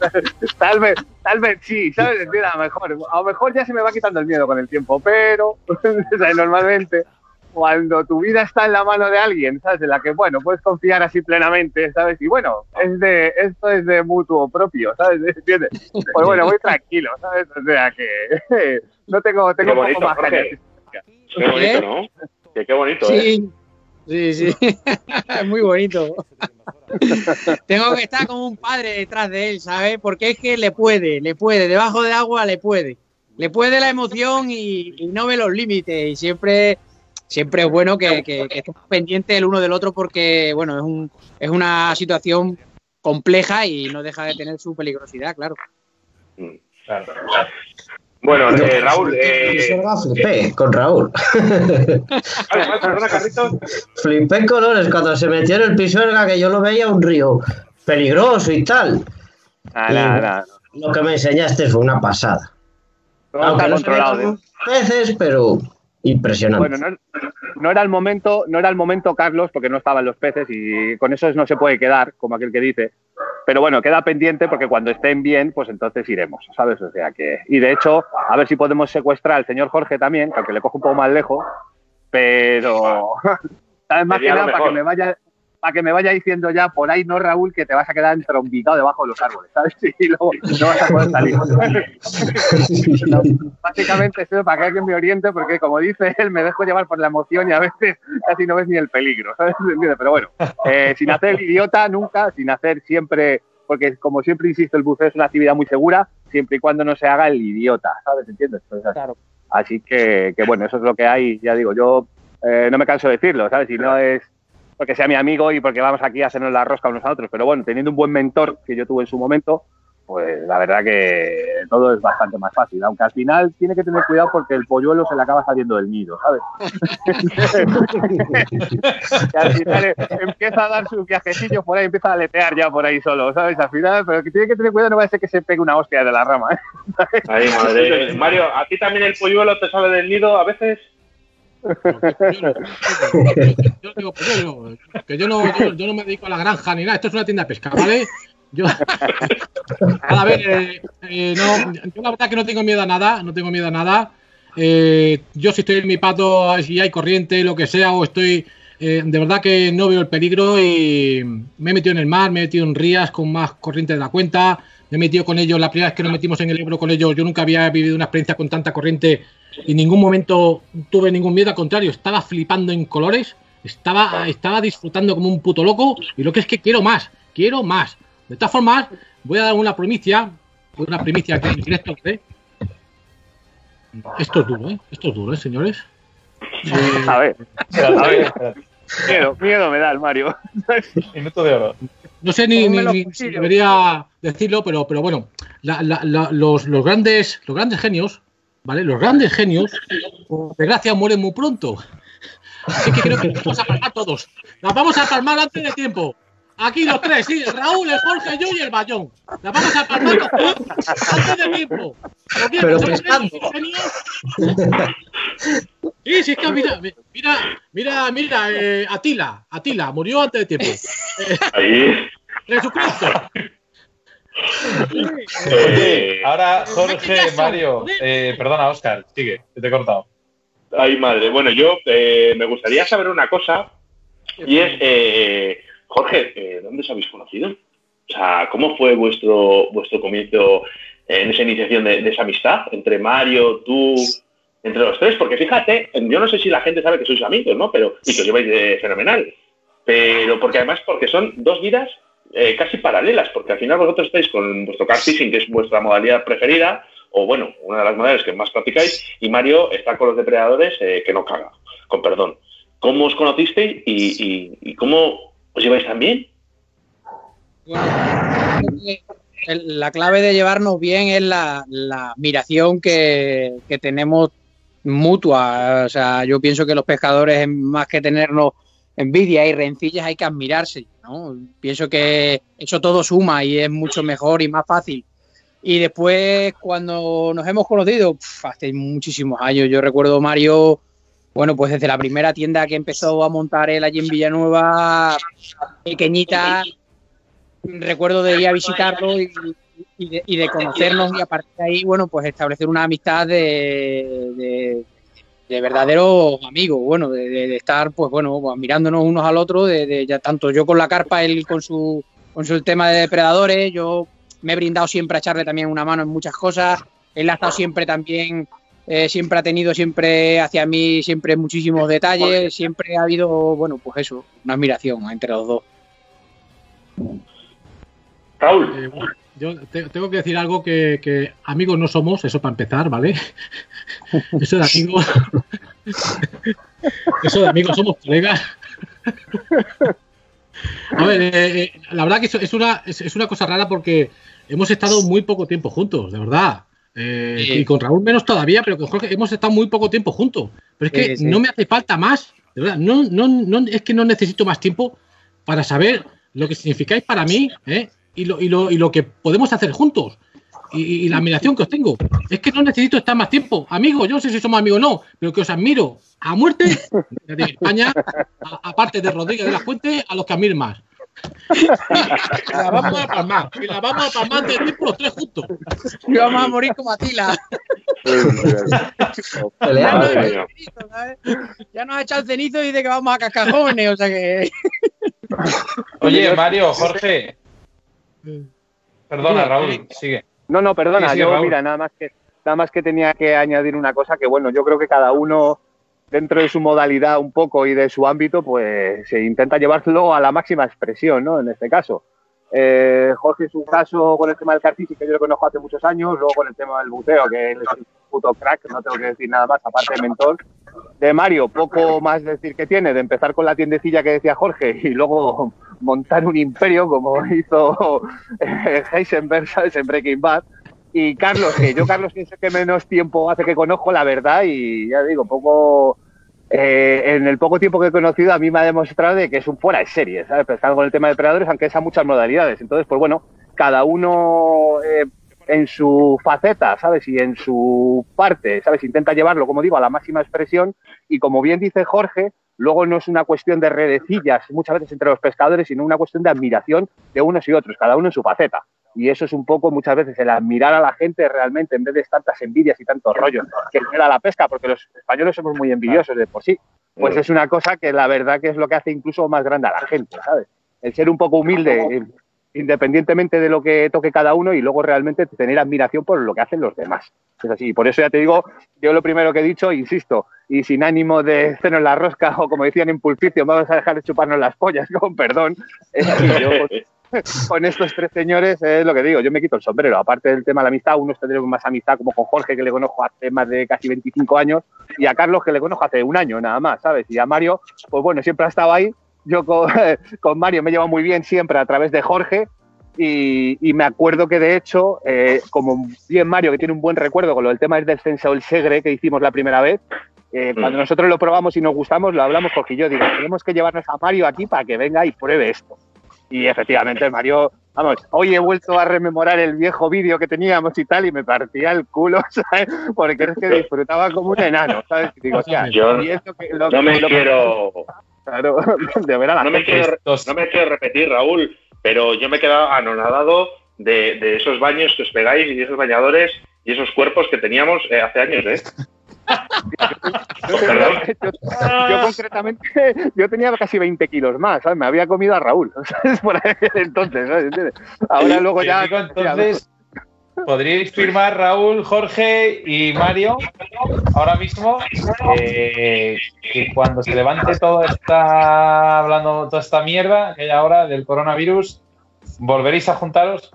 tal vez, tal vez sí, ¿sabes? Entiendo, a lo mejor, a lo mejor ya se me va quitando el miedo con el tiempo, pero sea, normalmente cuando tu vida está en la mano de alguien, ¿sabes? En la que, bueno, puedes confiar así plenamente, ¿sabes? Y bueno, es de, esto es de mutuo propio, ¿sabes? ¿Entiendes? Pues bueno, voy tranquilo, ¿sabes? O sea que no tengo, tengo Qué un bonito, poco más Jorge. Qué bonito, ¿no? Que qué bonito, ¿eh? Sí, sí, sí. Es muy bonito. Tengo que estar como un padre detrás de él, ¿sabes? Porque es que le puede, le puede, debajo de agua le puede. Le puede la emoción y, y no ve los límites. Y siempre, siempre es bueno que, que, que estemos pendientes el uno del otro porque, bueno, es, un, es una situación compleja y no deja de tener su peligrosidad, claro. Claro. Bueno, eh, Raúl, eh, flipé con Raúl. vale, vale, perdona, Carlitos. flipé en colores cuando se metió en el Pisuerga que yo lo veía un río peligroso y tal. Nada. Lo que me enseñaste fue una pasada. Aunque está no se controlado. ¿eh? peces, pero impresionante. Bueno, no, no era el momento, no era el momento, Carlos, porque no estaban los peces y con eso no se puede quedar, como aquel que dice. Pero bueno, queda pendiente porque cuando estén bien, pues entonces iremos, ¿sabes? O sea que. Y de hecho, a ver si podemos secuestrar al señor Jorge también, que aunque le cojo un poco más lejos, pero. ¿Sabes? Más que Sería nada para que me vaya. Para que me vaya diciendo ya por ahí, no Raúl, que te vas a quedar entrombicado debajo de los árboles, ¿sabes? Y luego no vas a poder salir. No, básicamente eso para que alguien me oriente, porque como dice él, me dejo llevar por la emoción y a veces casi no ves ni el peligro, ¿sabes? Pero bueno, eh, sin hacer el idiota nunca, sin hacer siempre, porque como siempre insisto, el buceo es una actividad muy segura, siempre y cuando no se haga el idiota, ¿sabes? ¿Entiendes? Pues así. Así que, que bueno, eso es lo que hay, ya digo, yo eh, no me canso de decirlo, ¿sabes? Si no es porque sea mi amigo y porque vamos aquí a hacernos la rosca unos a otros, pero bueno, teniendo un buen mentor que yo tuve en su momento, pues la verdad que todo es bastante más fácil, aunque al final tiene que tener cuidado porque el polluelo se le acaba saliendo del nido, ¿sabes? que al final empieza a dar sus viajecillos por ahí, empieza a aletear ya por ahí solo, ¿sabes? Al final, pero que tiene que tener cuidado, no va a ser que se pegue una hostia de la rama, ¿eh? Madre. Mario, ¿a ti también el polluelo te sale del nido a veces? Yo yo- que yo no, no me dedico a la granja ni nada, esto es una tienda de pesca, ¿vale? Yo, a ver, eh, eh, no, yo la verdad que no tengo miedo a nada, no tengo miedo a nada. Eh, yo si estoy en mi pato, si hay corriente, lo que sea, o estoy, de verdad que no veo el peligro y me he metido en el mar, me he metido en rías con más corriente de la cuenta, me he metido con ellos, la primera vez que nos metimos en el Ebro con ellos, yo nunca había vivido una experiencia con tanta corriente en ningún momento tuve ningún miedo, al contrario, estaba flipando en colores, estaba, estaba disfrutando como un puto loco y lo que es que quiero más, quiero más. De todas formas, voy a dar una primicia, una primicia aquí en directo, ¿eh? Esto es duro, ¿eh? Esto es duro, ¿eh, señores? Eh, A ver, A ver. miedo, miedo me da el Mario. Minuto de oro. no sé ni, ni- ni si debería decirlo, pero, pero bueno, la- la- la- los, los grandes, los grandes genios, ¿vale? Los grandes genios, por desgracia, mueren muy pronto. Así que creo que nos vamos a palmar todos. Las vamos a palmar antes de tiempo. Aquí los tres, sí, Raúl, el Jorge, yo y el Bayón. Las vamos a palmar antes de tiempo. Pero. Sí, sí, es que mira, mira, mira, mira, eh, Atila, Atila, murió antes de tiempo. Eh, Ahí. Jesucristo. Oye, ahora Jorge, Mario, eh, perdona, Oscar, sigue, te he cortado. Ay, madre. Bueno, yo eh, me gustaría saber una cosa y es, eh, Jorge, eh, ¿dónde os habéis conocido? O sea, ¿cómo fue vuestro, vuestro comienzo en esa iniciación de, de esa amistad entre Mario, tú, entre los tres? Porque fíjate, yo no sé si la gente sabe que sois amigos, ¿no? Pero, y que os lleváis de fenomenal. Pero porque además, porque son dos vidas eh, casi paralelas, porque al final vosotros estáis con vuestro car fishing, que es vuestra modalidad preferida, o bueno, una de las modalidades que más practicáis, y Mario está con los depredadores eh, que no caga, con perdón. ¿Cómo os conocisteis y, cómo ¿Os lleváis que el- la clave de llevarnos bien es la, la admiración que, que tenemos mutua. O sea, yo pienso que los pescadores, más que tenernos envidia y rencillas, hay que admirarse. Pienso que eso todo suma y es mucho mejor y más fácil. Y después, cuando nos hemos conocido, hace muchísimos años, yo recuerdo Mario, bueno, pues desde la primera tienda que empezó a montar él allí en Villanueva, pequeñita, recuerdo de ir a visitarlo y, de, conocernos y a partir de ahí, bueno, pues establecer una amistad de, de verdaderos amigos, bueno, de, de- de estar, pues bueno, pues, mirándonos unos al otro, de, de ya tanto yo con la carpa, él con su, con su tema de depredadores, yo me he brindado siempre a echarle también una mano en muchas cosas, él ha estado siempre también, eh, siempre ha tenido siempre hacia mí siempre muchísimos detalles, siempre ha habido, bueno, pues eso, una admiración entre los dos. Raúl. Eh, bueno, yo te- tengo que decir algo que, que amigos no somos, eso para empezar, ¿vale? Eso de amigos. Eso de amigos somos colegas. A ver, eh, eh, la verdad que eso es una, es, es una cosa rara porque hemos estado muy poco tiempo juntos, de verdad. Eh, Sí. Y con Raúl menos todavía, pero con Jorge hemos estado muy poco tiempo juntos. Pero es que Sí, sí. no me hace falta más, de verdad. No, no, no, es que no necesito más tiempo para saber lo que significáis para mí ¿eh? Y, lo, y, lo, y lo que podemos hacer juntos. Y, y la admiración que os tengo. Es que no necesito estar más tiempo. Amigos, yo no sé si somos amigos o no, pero que os admiro a muerte de España, aparte de Rodríguez de la Fuente, a los que admiro más. Y la vamos a palmar. Y la vamos a palmar de tiempo los tres juntos. Y vamos a morir como Atila. Ya nos ha echado el cenizo y dice que vamos a cascar jóvenes, o sea que. Oye, Mario, Jorge. Perdona, Raúl, sigue. No, no, perdona, Sí, sí, yo Raúl. mira, nada más que nada más que tenía que añadir una cosa que bueno, yo creo que cada uno dentro de su modalidad un poco y de su ámbito, pues se intenta llevarlo a la máxima expresión, ¿no? En este caso. Eh, Jorge, en su caso, con el tema del cartici, que yo lo conozco hace muchos años, luego con el tema del buceo, que es un puto crack, no tengo que decir nada más, aparte de mentor. De Mario, poco más decir que tiene, de empezar con la tiendecilla que decía Jorge y luego montar un imperio como hizo eh, Heisenberg, ¿sabes? En Breaking Bad. Y Carlos, que yo Carlos pienso que menos tiempo hace que conozco, la verdad, y ya digo, poco eh, en el poco tiempo que he conocido a mí me ha demostrado de que es un fuera de serie, ¿sabes? Con el tema de depredadores, aunque es a muchas modalidades. Entonces, pues bueno, cada uno eh, en su faceta, ¿sabes? Y en su parte, ¿sabes? Intenta llevarlo, como digo, a la máxima expresión. Y como bien dice Jorge, luego no es una cuestión de redecillas muchas veces entre los pescadores, sino una cuestión de admiración de unos y otros, cada uno en su faceta. Y eso es un poco muchas veces el admirar a la gente realmente en vez de tantas envidias y tantos rollos que genera la pesca, porque los españoles somos muy envidiosos de por sí. Pues es una cosa que la verdad que es lo que hace incluso más grande a la gente, ¿sabes? El ser un poco humilde, independientemente de lo que toque cada uno y luego realmente tener admiración por lo que hacen los demás. Es así. Por eso ya te digo, yo lo primero que he dicho, insisto, y sin ánimo de en la rosca o como decían en Pulpicio, vamos a dejar de chuparnos las pollas, con perdón. Es que yo con, con estos tres señores es lo que digo, yo me quito el sombrero. Aparte del tema de la amistad, unos tendremos más amistad como con Jorge, que le conozco hace más de casi 25 años, y a Carlos, que le conozco hace un año nada más, ¿sabes? Y a Mario, pues bueno, siempre ha estado ahí. Yo con, con Mario me llevo muy bien siempre a través de Jorge, y, y me acuerdo que de hecho, eh, como bien Mario, que tiene un buen recuerdo con lo del tema del descenso del Segre que hicimos la primera vez, eh, cuando nosotros lo probamos y nos gustamos, lo hablamos Jorge y yo, digo, tenemos que llevarnos a Mario aquí para que venga y pruebe esto. Y efectivamente, Mario, vamos, hoy he vuelto a rememorar el viejo vídeo que teníamos y tal, y me partía el culo, ¿sabes? Porque es que disfrutaba como un enano, ¿sabes? Y digo, o sea, Yo y esto que- lo- no me lo- quiero Claro, de no me, quiero, no me quiero repetir, Raúl, pero yo me he quedado anonadado de, de esos baños que os pegáis y esos bañadores y esos cuerpos que teníamos eh, hace años, ¿eh? Yo, Perdón. yo- yo concretamente, yo tenía casi 20 kilos más, ¿sabes? Me había comido a Raúl, ¿sabes? Por ahí entonces, ¿sabes? Ahora luego ya... Digo, entonces, ¿podríais firmar Raúl, Jorge y Mario ahora mismo eh, que cuando se levante toda esta, hablando toda esta mierda que hay ahora del coronavirus, volveréis a juntaros?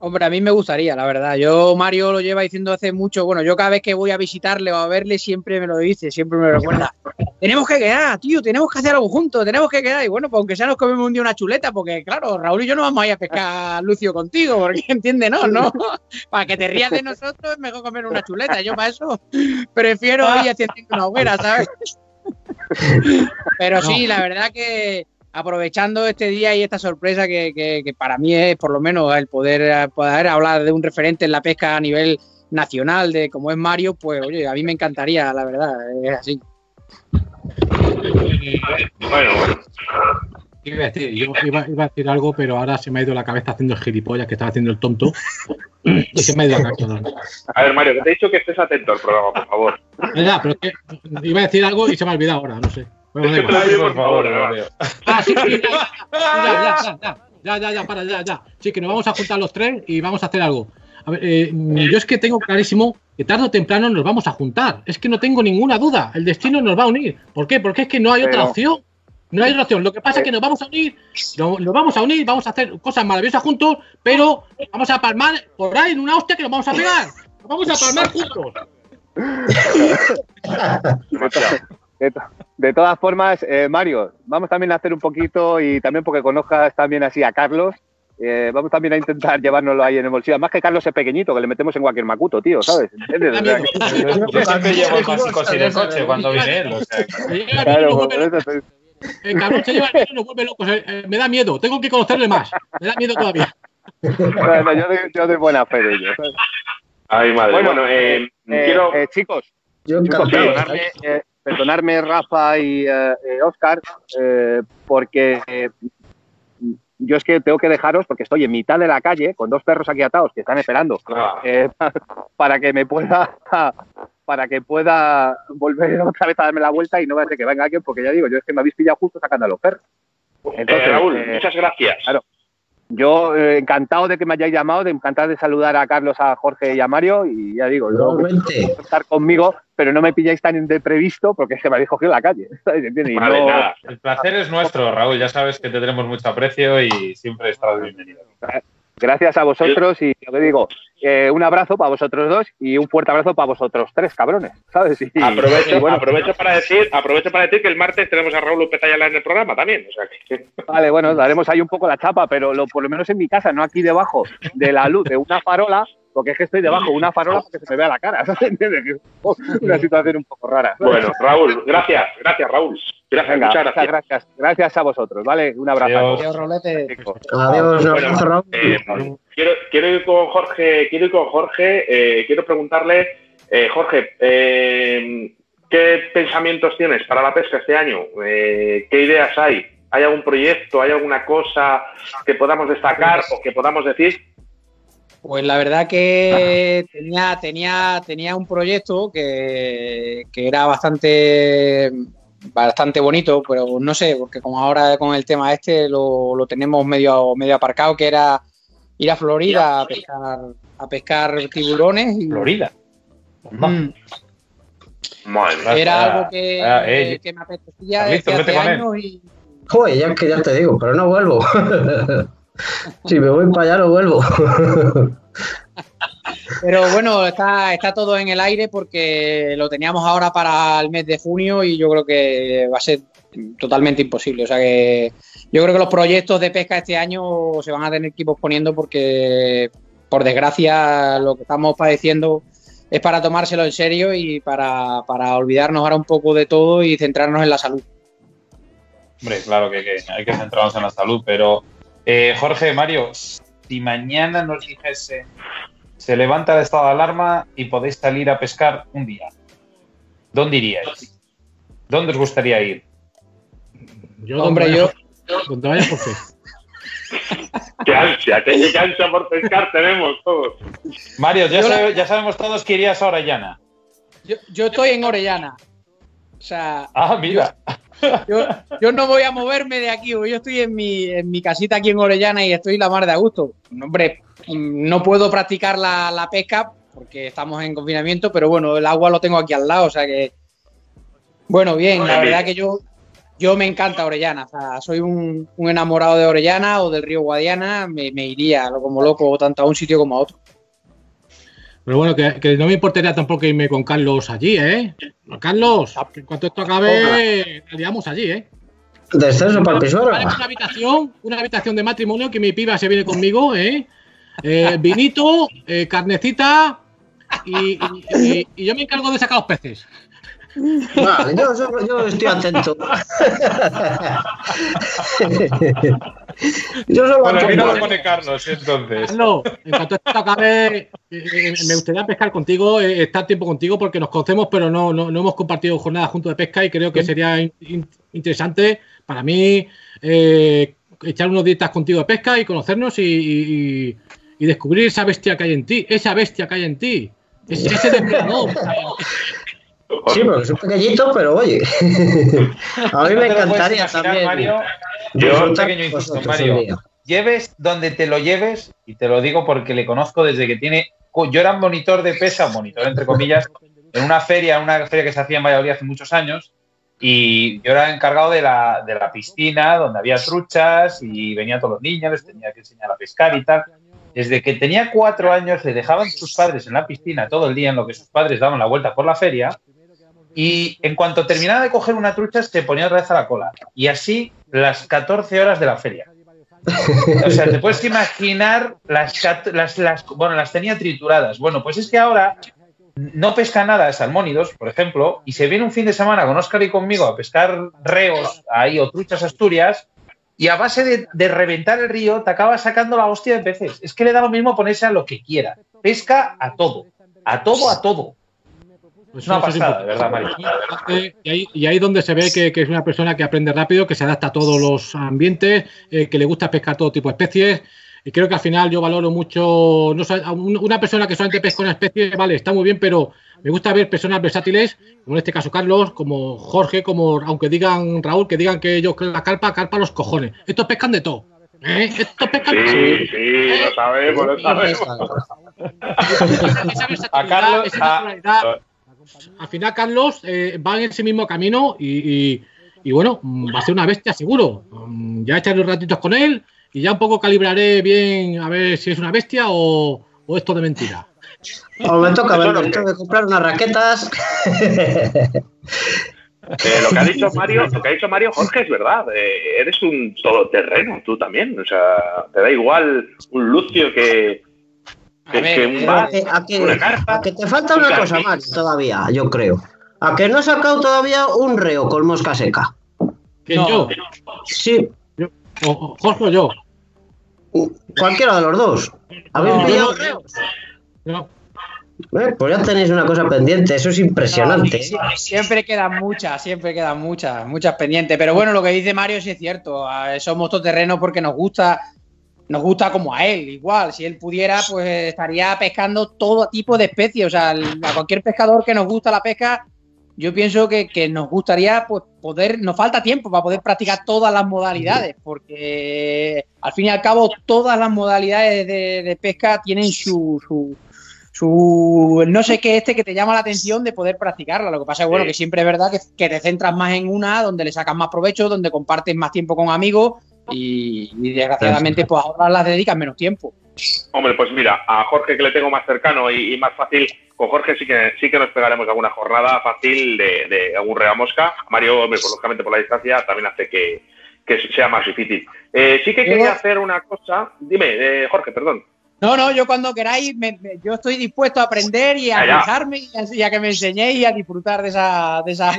Hombre, a mí me gustaría, la verdad. Yo, Mario lo lleva diciendo hace mucho. Bueno, yo cada vez que voy a visitarle o a verle, siempre me lo dice, siempre me lo recuerda. tenemos que quedar, tío, tenemos que hacer algo juntos, tenemos que quedar. Y bueno, pues aunque sea nos comemos un día una chuleta, porque claro, Raúl y yo no vamos a ir a pescar Lucio contigo, porque entiende, no, no. Para que te rías de nosotros es mejor comer una chuleta. Yo para eso prefiero ir haciendo una hoguera, ¿sabes? Pero sí, la verdad que aprovechando este día y esta sorpresa que, que- que para mí es por lo menos el poder, poder hablar de un referente en la pesca a nivel nacional de como es Mario, pues oye, a mí me encantaría, la verdad, es así. Bueno, bueno. Iba a decir, yo iba, iba a decir algo, pero ahora se me ha ido la cabeza haciendo el gilipollas que estaba haciendo el tonto. Y se me ha ido la cabeza. A ver, Mario, que te he dicho que estés atento al programa, por favor. Ya, pero es que iba a decir algo y se me ha olvidado ahora, no sé por favor, Ah, sí, sí, ya, ya, ya, ya ya para, ya, ya. Sí, que nos vamos a juntar los tres y vamos a hacer algo. Eh, yo es que tengo clarísimo que tarde o temprano nos vamos a juntar. Es que no tengo ninguna duda. El destino nos va a unir. ¿Por qué? Porque es que no hay otra opción. No hay otra opción. Lo que pasa es que nos vamos a unir, nos, nos, vamos a unir, vamos a hacer cosas maravillosas juntos, pero vamos a palmar por ahí en una hostia que nos vamos a pegar. Nos vamos a palmar juntos. De, to- de todas formas, eh, Mario, vamos también a hacer un poquito y también porque conozcas también así a Carlos, eh, vamos también a intentar llevárnoslo ahí en el bolsillo. Además que Carlos es pequeñito, que le metemos en cualquier macuto, tío, ¿sabes? ¿Entiendes? Yo siempre llevo así de coche cuando viene él. O sea, claro, por eso estoy- El cabrón se lleva y nos vuelve locos. Eh, eh, me da miedo. Tengo que conocerle más. Me da miedo todavía. bueno, yo, doy, yo doy buena fe de ello. ¿sabes? Ay, madre. Bueno, Bueno, eh, Eh, quiero. eh, chicos, Yo chicos, perdonadme, eh, perdonadme, Rafa y eh, eh, Oscar, eh, porque eh, yo es que tengo que dejaros porque estoy en mitad de la calle con dos perros aquí atados que están esperando Ah, eh, para que me pueda para que pueda volver otra vez a darme la vuelta y no va a ser que venga alguien porque ya digo yo es que me habéis pillado justo sacando a los perros Entonces, eh, Raúl, eh, muchas gracias. claro. Yo eh, encantado de que me hayáis llamado de encantado de saludar a Carlos a Jorge y a Mario y ya digo yo Igualmente. estar conmigo pero no me pilláis tan de previsto porque es que me habéis cogido la calle Vale, no- nada. El placer es nuestro, Raúl. Ya sabes que te tenemos mucho aprecio y siempre estarás bienvenido. Gracias a vosotros y lo que digo, eh, un abrazo para vosotros dos y un fuerte abrazo para vosotros tres, cabrones, ¿sabes? Y- Aprovecho, y bueno, aprovecho para decir, aprovecho para decir que el martes tenemos a Raúl López Ayala en el programa también. O sea que, vale, bueno, daremos ahí un poco la chapa, pero lo, por lo menos en mi casa, no aquí debajo de la luz de una farola, porque es que estoy debajo de una farola porque se me vea la cara. Que Una situación un poco rara. bueno, Raúl, gracias, gracias, Raúl. Gracias, Venga, muchas gracias. gracias. Gracias a vosotros, ¿vale? Un abrazo. Adiós. Adiós, Rolete. Adiós, Raúl. Eh, quiero, quiero ir con Jorge, quiero ir con Jorge, eh, quiero preguntarle, eh, Jorge, eh, ¿qué pensamientos tienes para la pesca este año? Eh, ¿Qué ideas hay? ¿Hay algún proyecto, hay alguna cosa que podamos destacar o que podamos decir? Pues la verdad que tenía, tenía, tenía un proyecto que, que era bastante, bastante bonito, pero no sé, porque como ahora con el tema este lo, lo tenemos medio, medio aparcado, que era ir a Florida a pescar, a pescar tiburones. Y, Florida. Mm, Madre era Ah, algo que, ah, eh, que me apetecía desde hace años y, Joder, ya que ya te digo, pero no vuelvo. si me voy para allá, no vuelvo. Pero bueno, está, está todo en el aire porque lo teníamos ahora para el mes de junio y yo creo que va a ser totalmente imposible. O sea que yo creo que los proyectos de pesca este año se van a tener que ir posponiendo porque, por desgracia, lo que estamos padeciendo es para tomárselo en serio y para, para olvidarnos ahora un poco de todo y centrarnos en la salud. Hombre, claro que, que hay que centrarnos en la salud, pero eh, Jorge, Mario, si mañana nos dijese se levanta el estado de alarma y podéis salir a pescar un día, ¿dónde iríais? ¿Dónde os gustaría ir? Yo, Hombre, yo- Donde vaya Jorge. ¡Qué ansia! ¡Qué, qué ansia por pescar tenemos todos! Mario, ya, sabe- sabemos todos que irías a Orellana. Yo, yo estoy en Orellana. O sea, Ah, mira. Yo, yo no voy a moverme de aquí, yo estoy en mi, en mi casita aquí en Orellana y estoy la mar de a gusto. Hombre, no puedo practicar la, la pesca porque estamos en confinamiento, pero bueno, el agua lo tengo aquí al lado, o sea que. Bueno, bien, la verdad que yo, yo me encanta Orellana, o sea, soy un, un enamorado de Orellana o del río Guadiana, me, me iría como loco tanto a un sitio como a otro. Pero bueno, que, que no me importaría tampoco irme con Carlos allí, ¿eh? Carlos, en cuanto esto acabe, salíamos allí, ¿eh? Descenso para el pisuero. Vale, una habitación, una habitación de matrimonio que mi piba se viene conmigo, ¿eh? Eh, vinito, eh, carnecita y, y- y- y yo me encargo de sacar los peces. Vale, yo, yo- yo estoy atento. yo solo Bueno, lo pone Carlos, entonces. Carlos, en cuanto esto acabe, eh, eh, me gustaría pescar contigo, eh, estar tiempo contigo porque nos conocemos, pero no, no, no hemos compartido jornadas juntos de pesca y creo que sería in- in- interesante para mí eh, echar unos días contigo de pesca y conocernos y, y- y- y descubrir esa bestia que hay en ti, esa bestia que hay en ti, ese, ese depredador. Sí, porque es un pequeñito, pero oye. A mí No me encantaría imaginar, también. Mario. Yo, un pequeño vosotros Mario. Lleves donde te lo lleves, y te lo digo porque le conozco desde que tiene. Yo era monitor de pesa, monitor entre comillas, en una feria, una feria que se hacía en Valladolid hace muchos años, y yo era encargado de la, de la piscina donde había truchas y venían todos los niños, les tenía que enseñar a pescar y tal. Desde que tenía cuatro años le dejaban sus padres en la piscina todo el día en lo que sus padres daban la vuelta por la feria y en cuanto terminaba de coger una trucha se ponía otra vez a la cola. Y así las 14 horas de la feria. O sea, te puedes imaginar las, las, las- bueno, las tenía trituradas. Bueno, pues es que ahora no pesca nada de salmónidos, por ejemplo, y se viene un fin de semana con Óscar y conmigo a pescar reos ahí o truchas asturias, y a base de, de reventar el río te acaba sacando la hostia de peces. Es que le da lo mismo ponerse a lo que quiera. Pesca a todo. A todo, a todo. Pues Es una pasada, de verdad, importante. Y ahí, y ahí donde se ve que, que es una persona que aprende rápido, que se adapta a todos los ambientes, eh, que le gusta pescar todo tipo de especies. Y creo que al final yo valoro mucho, no una persona que solamente pesca una especie, vale, está muy bien, pero me gusta ver personas versátiles, como en este caso Carlos, como Jorge, como aunque digan Raúl, que digan que ellos la carpa, carpa los cojones. Estos pescan de todo. ¿eh? Estos pescan de todo. Sí, sí, lo sabemos, lo sabemos. Esa versatilidad, A Carlos, esa a- naturalidad, al final Carlos eh, va en ese mismo camino y, y- y bueno, mm, va a ser una bestia seguro. Mm, Ya echaré unos ratitos con él y ya un poco calibraré bien a ver si es una bestia o, o esto de mentira. O me toca vender, tengo que comprar unas raquetas. Eh, lo que ha dicho Mario, lo que ha dicho Mario Jorge es verdad. Eh, eres un todoterreno, tú también. O sea, te da igual un lucio que, que, ver, que un a que, a que- una carpa. a que te falta una un cosa más todavía, yo creo. A que no he sacado todavía un reo con mosca seca. ¿Quién No. yo? Sí, O, o Jorge o yo. cualquiera de los dos. ¿Habéis No, pillado no- reos? No. Eh, Pues ya tenéis una cosa pendiente, eso es impresionante. Sí, Siempre quedan muchas, siempre quedan muchas, muchas pendientes. Pero bueno, lo que dice Mario sí es cierto. Ah, Somos todoterrenos porque nos gusta, nos gusta como a él. Igual, si él pudiera, pues estaría pescando todo tipo de especies. O sea, a cualquier pescador que nos gusta la pesca, yo pienso que, que nos gustaría pues, poder, nos falta tiempo para poder practicar todas las modalidades, porque al fin y al cabo todas las modalidades de, de pesca tienen su, su, su no sé qué este que te llama la atención de poder practicarla. Lo que pasa es bueno, Sí. que siempre es verdad que, que te centras más en una, donde le sacas más provecho, donde compartes más tiempo con amigos y, y desgraciadamente pues ahora las dedicas menos tiempo. Hombre, pues mira, a Jorge que le tengo más cercano y, y más fácil, con Jorge sí que sí que nos pegaremos alguna jornada fácil de, de algún rea mosca. Mario, hombre, pues, lógicamente por la distancia también hace que, que sea más difícil. Eh, sí que quería hacer una cosa. Dime, eh, Jorge, perdón. No, no, yo cuando queráis, me- me- yo estoy dispuesto a aprender y a fijarme y a, y a que me enseñéis y a disfrutar de esa... De esa...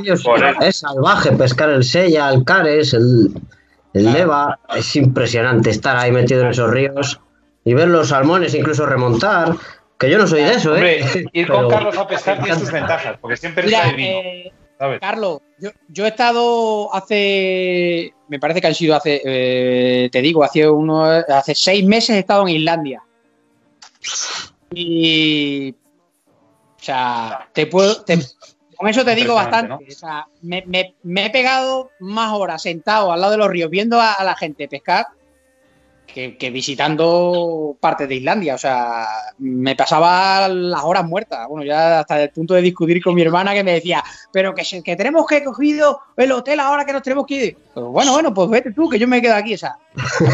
Es salvaje pescar el sella, el cares, el, el leva. Es impresionante estar ahí metido en esos ríos y ver los salmones incluso remontar. Que yo no soy de eso, ¿eh? Hombre, ir Pero- con Carlos a pescar tiene sus ventajas, porque siempre Mira, está el vino, eh, ¿sabes? Carlos, yo, yo he estado hace, me parece que han sido hace, eh, te digo, hace uno, hace seis meses he estado en Islandia. Y, o sea, te puedo, te- con eso te digo bastante. O sea, me, me- me he pegado más horas sentado al lado de los ríos viendo a, a la gente pescar que, que visitando partes de Islandia. O sea, me pasaba las horas muertas. Bueno, ya hasta el punto de discutir con mi hermana que me decía, pero que, que tenemos que cogido el hotel ahora que nos tenemos que ir. Pues bueno, bueno, pues vete tú, que yo me quedo aquí. O sea,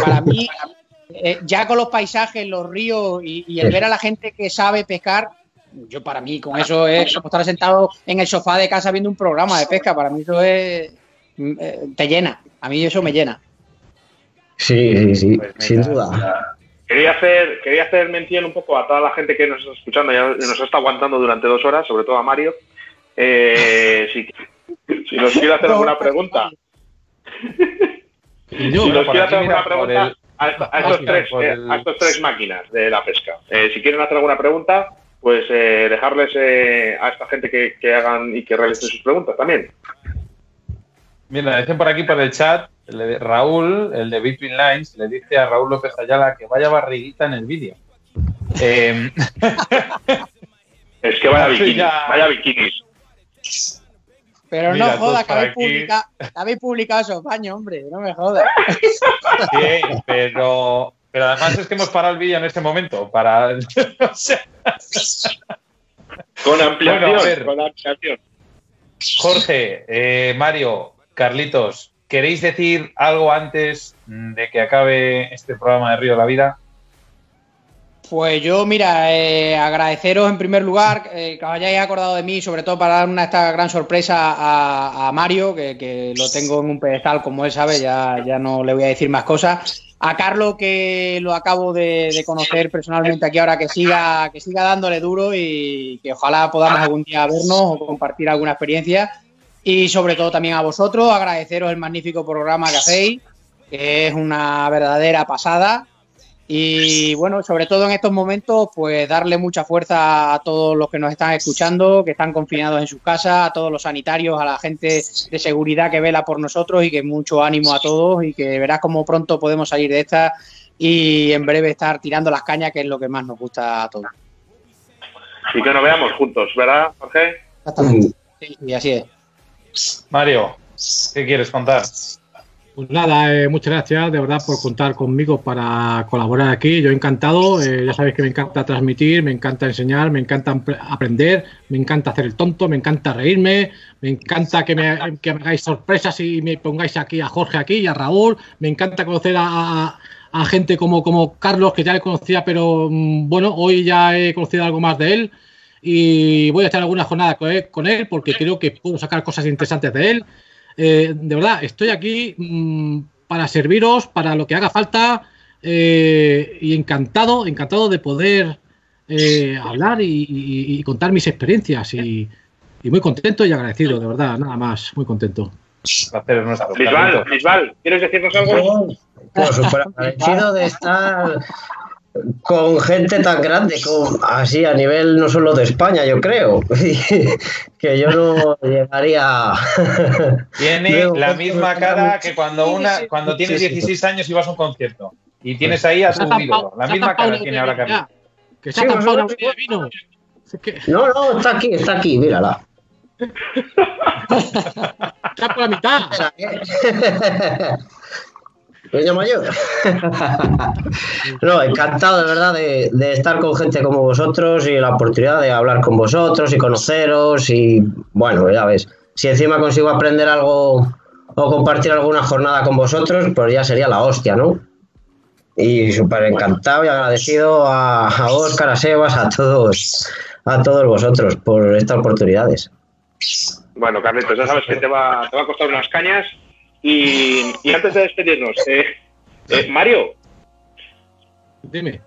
para mí, eh, ya con los paisajes, los ríos y, y el ver a la gente que sabe pescar, yo para mí con eso es como estar sentado en el sofá de casa viendo un programa de pesca. Para mí eso es mm, eh, te llena. A mí eso me llena. Sí, sí, sí, Pues sin mira, duda. Quería hacer, quería hacer mención un poco a toda la gente que nos está escuchando y nos está aguantando durante dos horas, sobre todo a Mario. Eh, si, si nos quiere hacer alguna pregunta, si nos quiere hacer alguna pregunta el- a, a estos tres, eh, a estos tres máquinas de la pesca, eh, si quieren hacer alguna pregunta, pues eh, dejarles eh, a esta gente que, que hagan y que realicen sus preguntas también. Mira, dicen por aquí por el chat, el de Raúl, el de Between Lines, le dice a Raúl López Ayala que vaya barriguita en el vídeo. Eh, Es que vaya bikinis, ya. vaya bikinis. Pero Mira, no jodas, pues que habéis, aquí- publica- habéis publicado esos baños, hombre. No me jodas. sí, pero, pero además es que hemos parado el vídeo en este momento para... Con ampliación, Bueno, a ver. con ampliación. Jorge, eh, Mario, Carlitos, ¿queréis decir algo antes de que acabe este programa de Río de la Vida? Pues yo, mira, eh, agradeceros en primer lugar eh, que os hayáis acordado de mí, sobre todo para dar una esta gran sorpresa a, a Mario, que, que lo tengo en un pedestal, como él sabe, ya, ya no le voy a decir más cosas. A Carlos, que lo acabo de, de conocer personalmente aquí ahora, que siga, que siga dándole duro y que ojalá podamos algún día vernos o compartir alguna experiencia. Y sobre todo también a vosotros, agradeceros el magnífico programa que hacéis, que es una verdadera pasada. Y bueno, sobre todo en estos momentos, pues darle mucha fuerza a todos los que nos están escuchando, que están confinados en sus casas, a todos los sanitarios, a la gente de seguridad que vela por nosotros y que mucho ánimo a todos y que verás cómo pronto podemos salir de esta y en breve estar tirando las cañas, que es lo que más nos gusta a todos. Y que nos veamos juntos, ¿verdad, Jorge? Exactamente. Sí, sí, así es. Mario, ¿qué quieres contar? Pues nada, eh, muchas gracias de verdad por contar conmigo para colaborar aquí. Yo encantado, eh, ya sabéis que me encanta transmitir, me encanta enseñar, me encanta aprender, me encanta hacer el tonto, me encanta reírme, me encanta que me, que me hagáis sorpresas y me pongáis aquí a Jorge aquí y a Raúl, me encanta conocer a, a- gente como, como Carlos, que ya le conocía, pero mm, bueno, hoy ya he conocido algo más de él y voy a echar alguna jornada él, con él porque creo que puedo sacar cosas interesantes de él. Eh, de verdad, estoy aquí mm, para serviros, para lo que haga falta eh, y encantado, encantado de poder eh, hablar y, y- y contar mis experiencias y, y muy contento y agradecido, de verdad, nada más, muy contento. Lisbal. Lisbal, ¿quieres decirnos algo? Pues súper agradecido de estar con gente tan grande, con, así a nivel no solo de España, yo creo, que yo no llegaría. Tiene la misma cara que cuando una cuando tienes Sí, sí. 16 años y vas a un concierto y tienes ahí a tu ídolo. La misma cara una tiene ahora Carlitos. Que Sí, vino. Que No, no, está aquí, está aquí, mírala. está por la mitad. Peña mayor. no, encantado de verdad de, de estar con gente como vosotros y la oportunidad de hablar con vosotros y conoceros y bueno, ya ves, si encima consigo aprender algo o compartir alguna jornada con vosotros, pues ya sería la hostia, ¿no? Y súper encantado y agradecido a, a Óscar, a Sebas, a todos, a todos vosotros por estas oportunidades. Bueno, Carlitos, ya sabes que te va, te va a costar unas cañas. Y, y antes de despedirnos, eh, eh, Mario, Dime.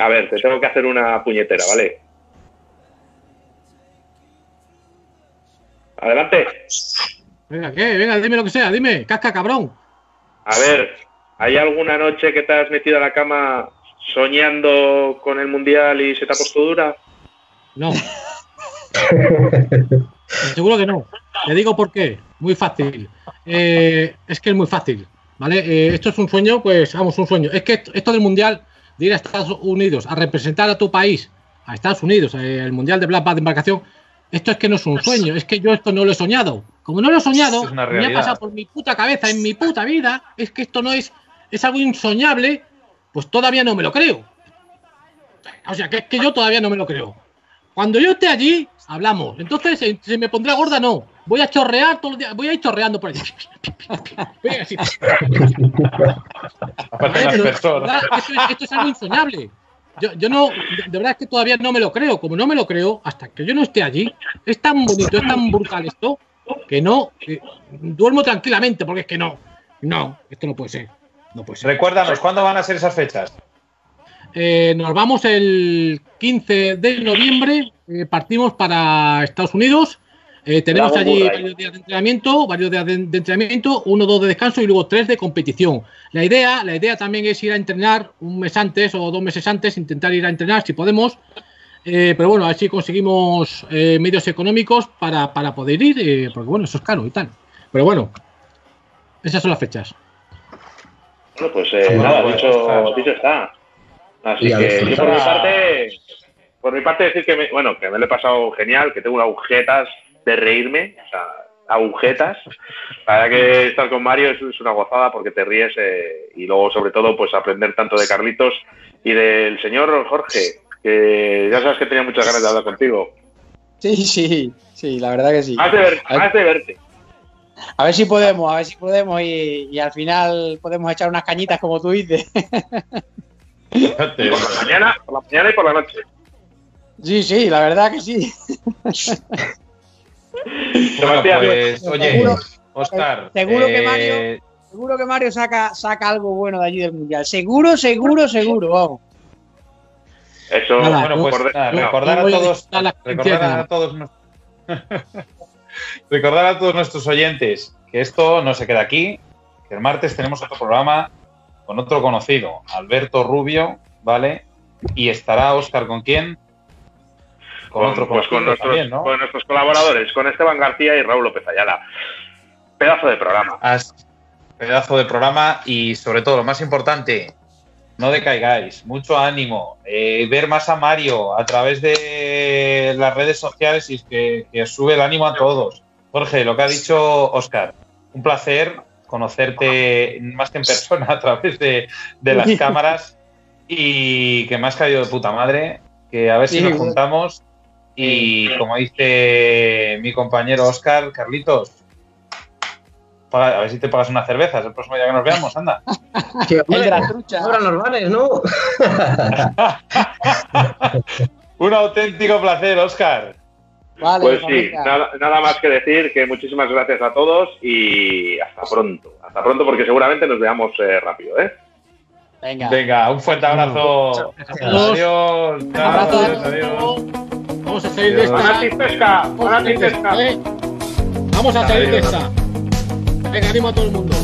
a ver, te tengo que hacer una puñetera, ¿vale? Adelante. Venga, ¿qué? Venga, dime lo que sea, dime, casca cabrón. A ver, ¿hay alguna noche que te has metido a la cama soñando con el Mundial y se te ha puesto dura? No. Seguro que no. Le digo por qué. Muy fácil. Eh, es que es muy fácil. ¿Vale? Eh, esto es un sueño, pues vamos, un sueño. Es que esto- esto del mundial, de ir a Estados Unidos a representar a tu país, a Estados Unidos, eh, el mundial de Black Bad de embarcación, esto es que no es un sueño, es que yo esto no lo he soñado. Como no lo he soñado, me ha pasado por mi puta cabeza, en mi puta vida, es que esto no es, es algo insoñable, pues todavía no me lo creo. O sea, que es que yo todavía no me lo creo. Cuando yo esté allí, hablamos. Entonces, eh, si me pondrá gorda, no. Voy a chorrear todos los días. Voy a ir chorreando por allí. Voy a decir, Aparte de las personas. Esto, es, esto es algo insoñable. yo, yo no, de, de verdad es que todavía no me lo creo. Como no me lo creo, hasta que yo no esté allí, es tan bonito, es tan brutal esto, que no, que duermo tranquilamente, porque es que no, no, esto no puede ser. No puede ser. Recuérdanos, ¿cuándo van a ser esas fechas? Eh, nos vamos el 15 de noviembre, eh, partimos para Estados Unidos. Eh, tenemos Bravo, allí Murray. varios días de entrenamiento, varios días de, de entrenamiento, uno, dos de descanso y luego tres de competición. La idea, la idea también es ir a entrenar un mes antes o dos meses antes, intentar ir a entrenar si podemos. Eh, pero bueno, a ver si conseguimos eh, medios económicos para, para poder ir, eh, porque bueno, eso es caro y tal. Pero bueno, esas son las fechas. Bueno, pues eh, nada, dicho, dicho está. Así que yo por mi parte, por mi parte decir que me, bueno, que me lo he pasado genial, que tengo agujetas de reírme, o sea, agujetas. La verdad que estar con Mario es, es una gozada porque te ríes eh, y luego sobre todo pues aprender tanto de Carlitos y del señor Jorge, que ya sabes que tenía muchas ganas de hablar contigo. Sí, sí, sí, la verdad que sí. Más de, ver- más de verte. A ver si podemos, a ver si podemos y, y al final podemos echar unas cañitas como tú dices. Por la mañana, por la mañana y por la noche. Sí, sí, la verdad que sí. Bueno, pues, oye, Seguro- Oscar. seguro que eh, Mario- Seguro que Mario saca, saca algo bueno de allí del Mundial. Seguro, seguro, seguro, vamos. Eso, Nada, Bueno, pues recordar a a todos, la recordar a todos, recordar a todos nuestros oyentes que esto no se queda aquí, que el martes tenemos otro programa con otro conocido, Alberto Rubio, ¿vale? Y estará Oscar con quién? Con, con, otro pues con, nuestros, también, ¿no? con nuestros colaboradores, con Esteban García y Raúl López Ayala. Pedazo de programa. As- pedazo de programa y sobre todo lo más importante, no decaigáis, mucho ánimo, eh, ver más a Mario a través de las redes sociales y que, que os sube el ánimo a todos. Jorge, lo que ha dicho Oscar, un placer conocerte más que en persona a través de, de las cámaras y que me has caído de puta madre, que a ver si Sí, nos juntamos y como dice mi compañero Oscar, Carlitos, a ver si te pagas unas cervezas el próximo día que nos veamos, anda. Sí, hombre, El de la trucha. abran los bares, ¿no? Un auténtico placer, Oscar. Vale, Pues sí, nada, nada más que decir que muchísimas gracias a todos y hasta pronto. Hasta pronto porque seguramente nos veamos eh, rápido, ¿eh? Venga. Venga, un fuerte abrazo. Adiós. Adiós, adiós. Vamos a salir de esta. ¿eh? Vamos a salir de esta. Venga, animo a todo el mundo.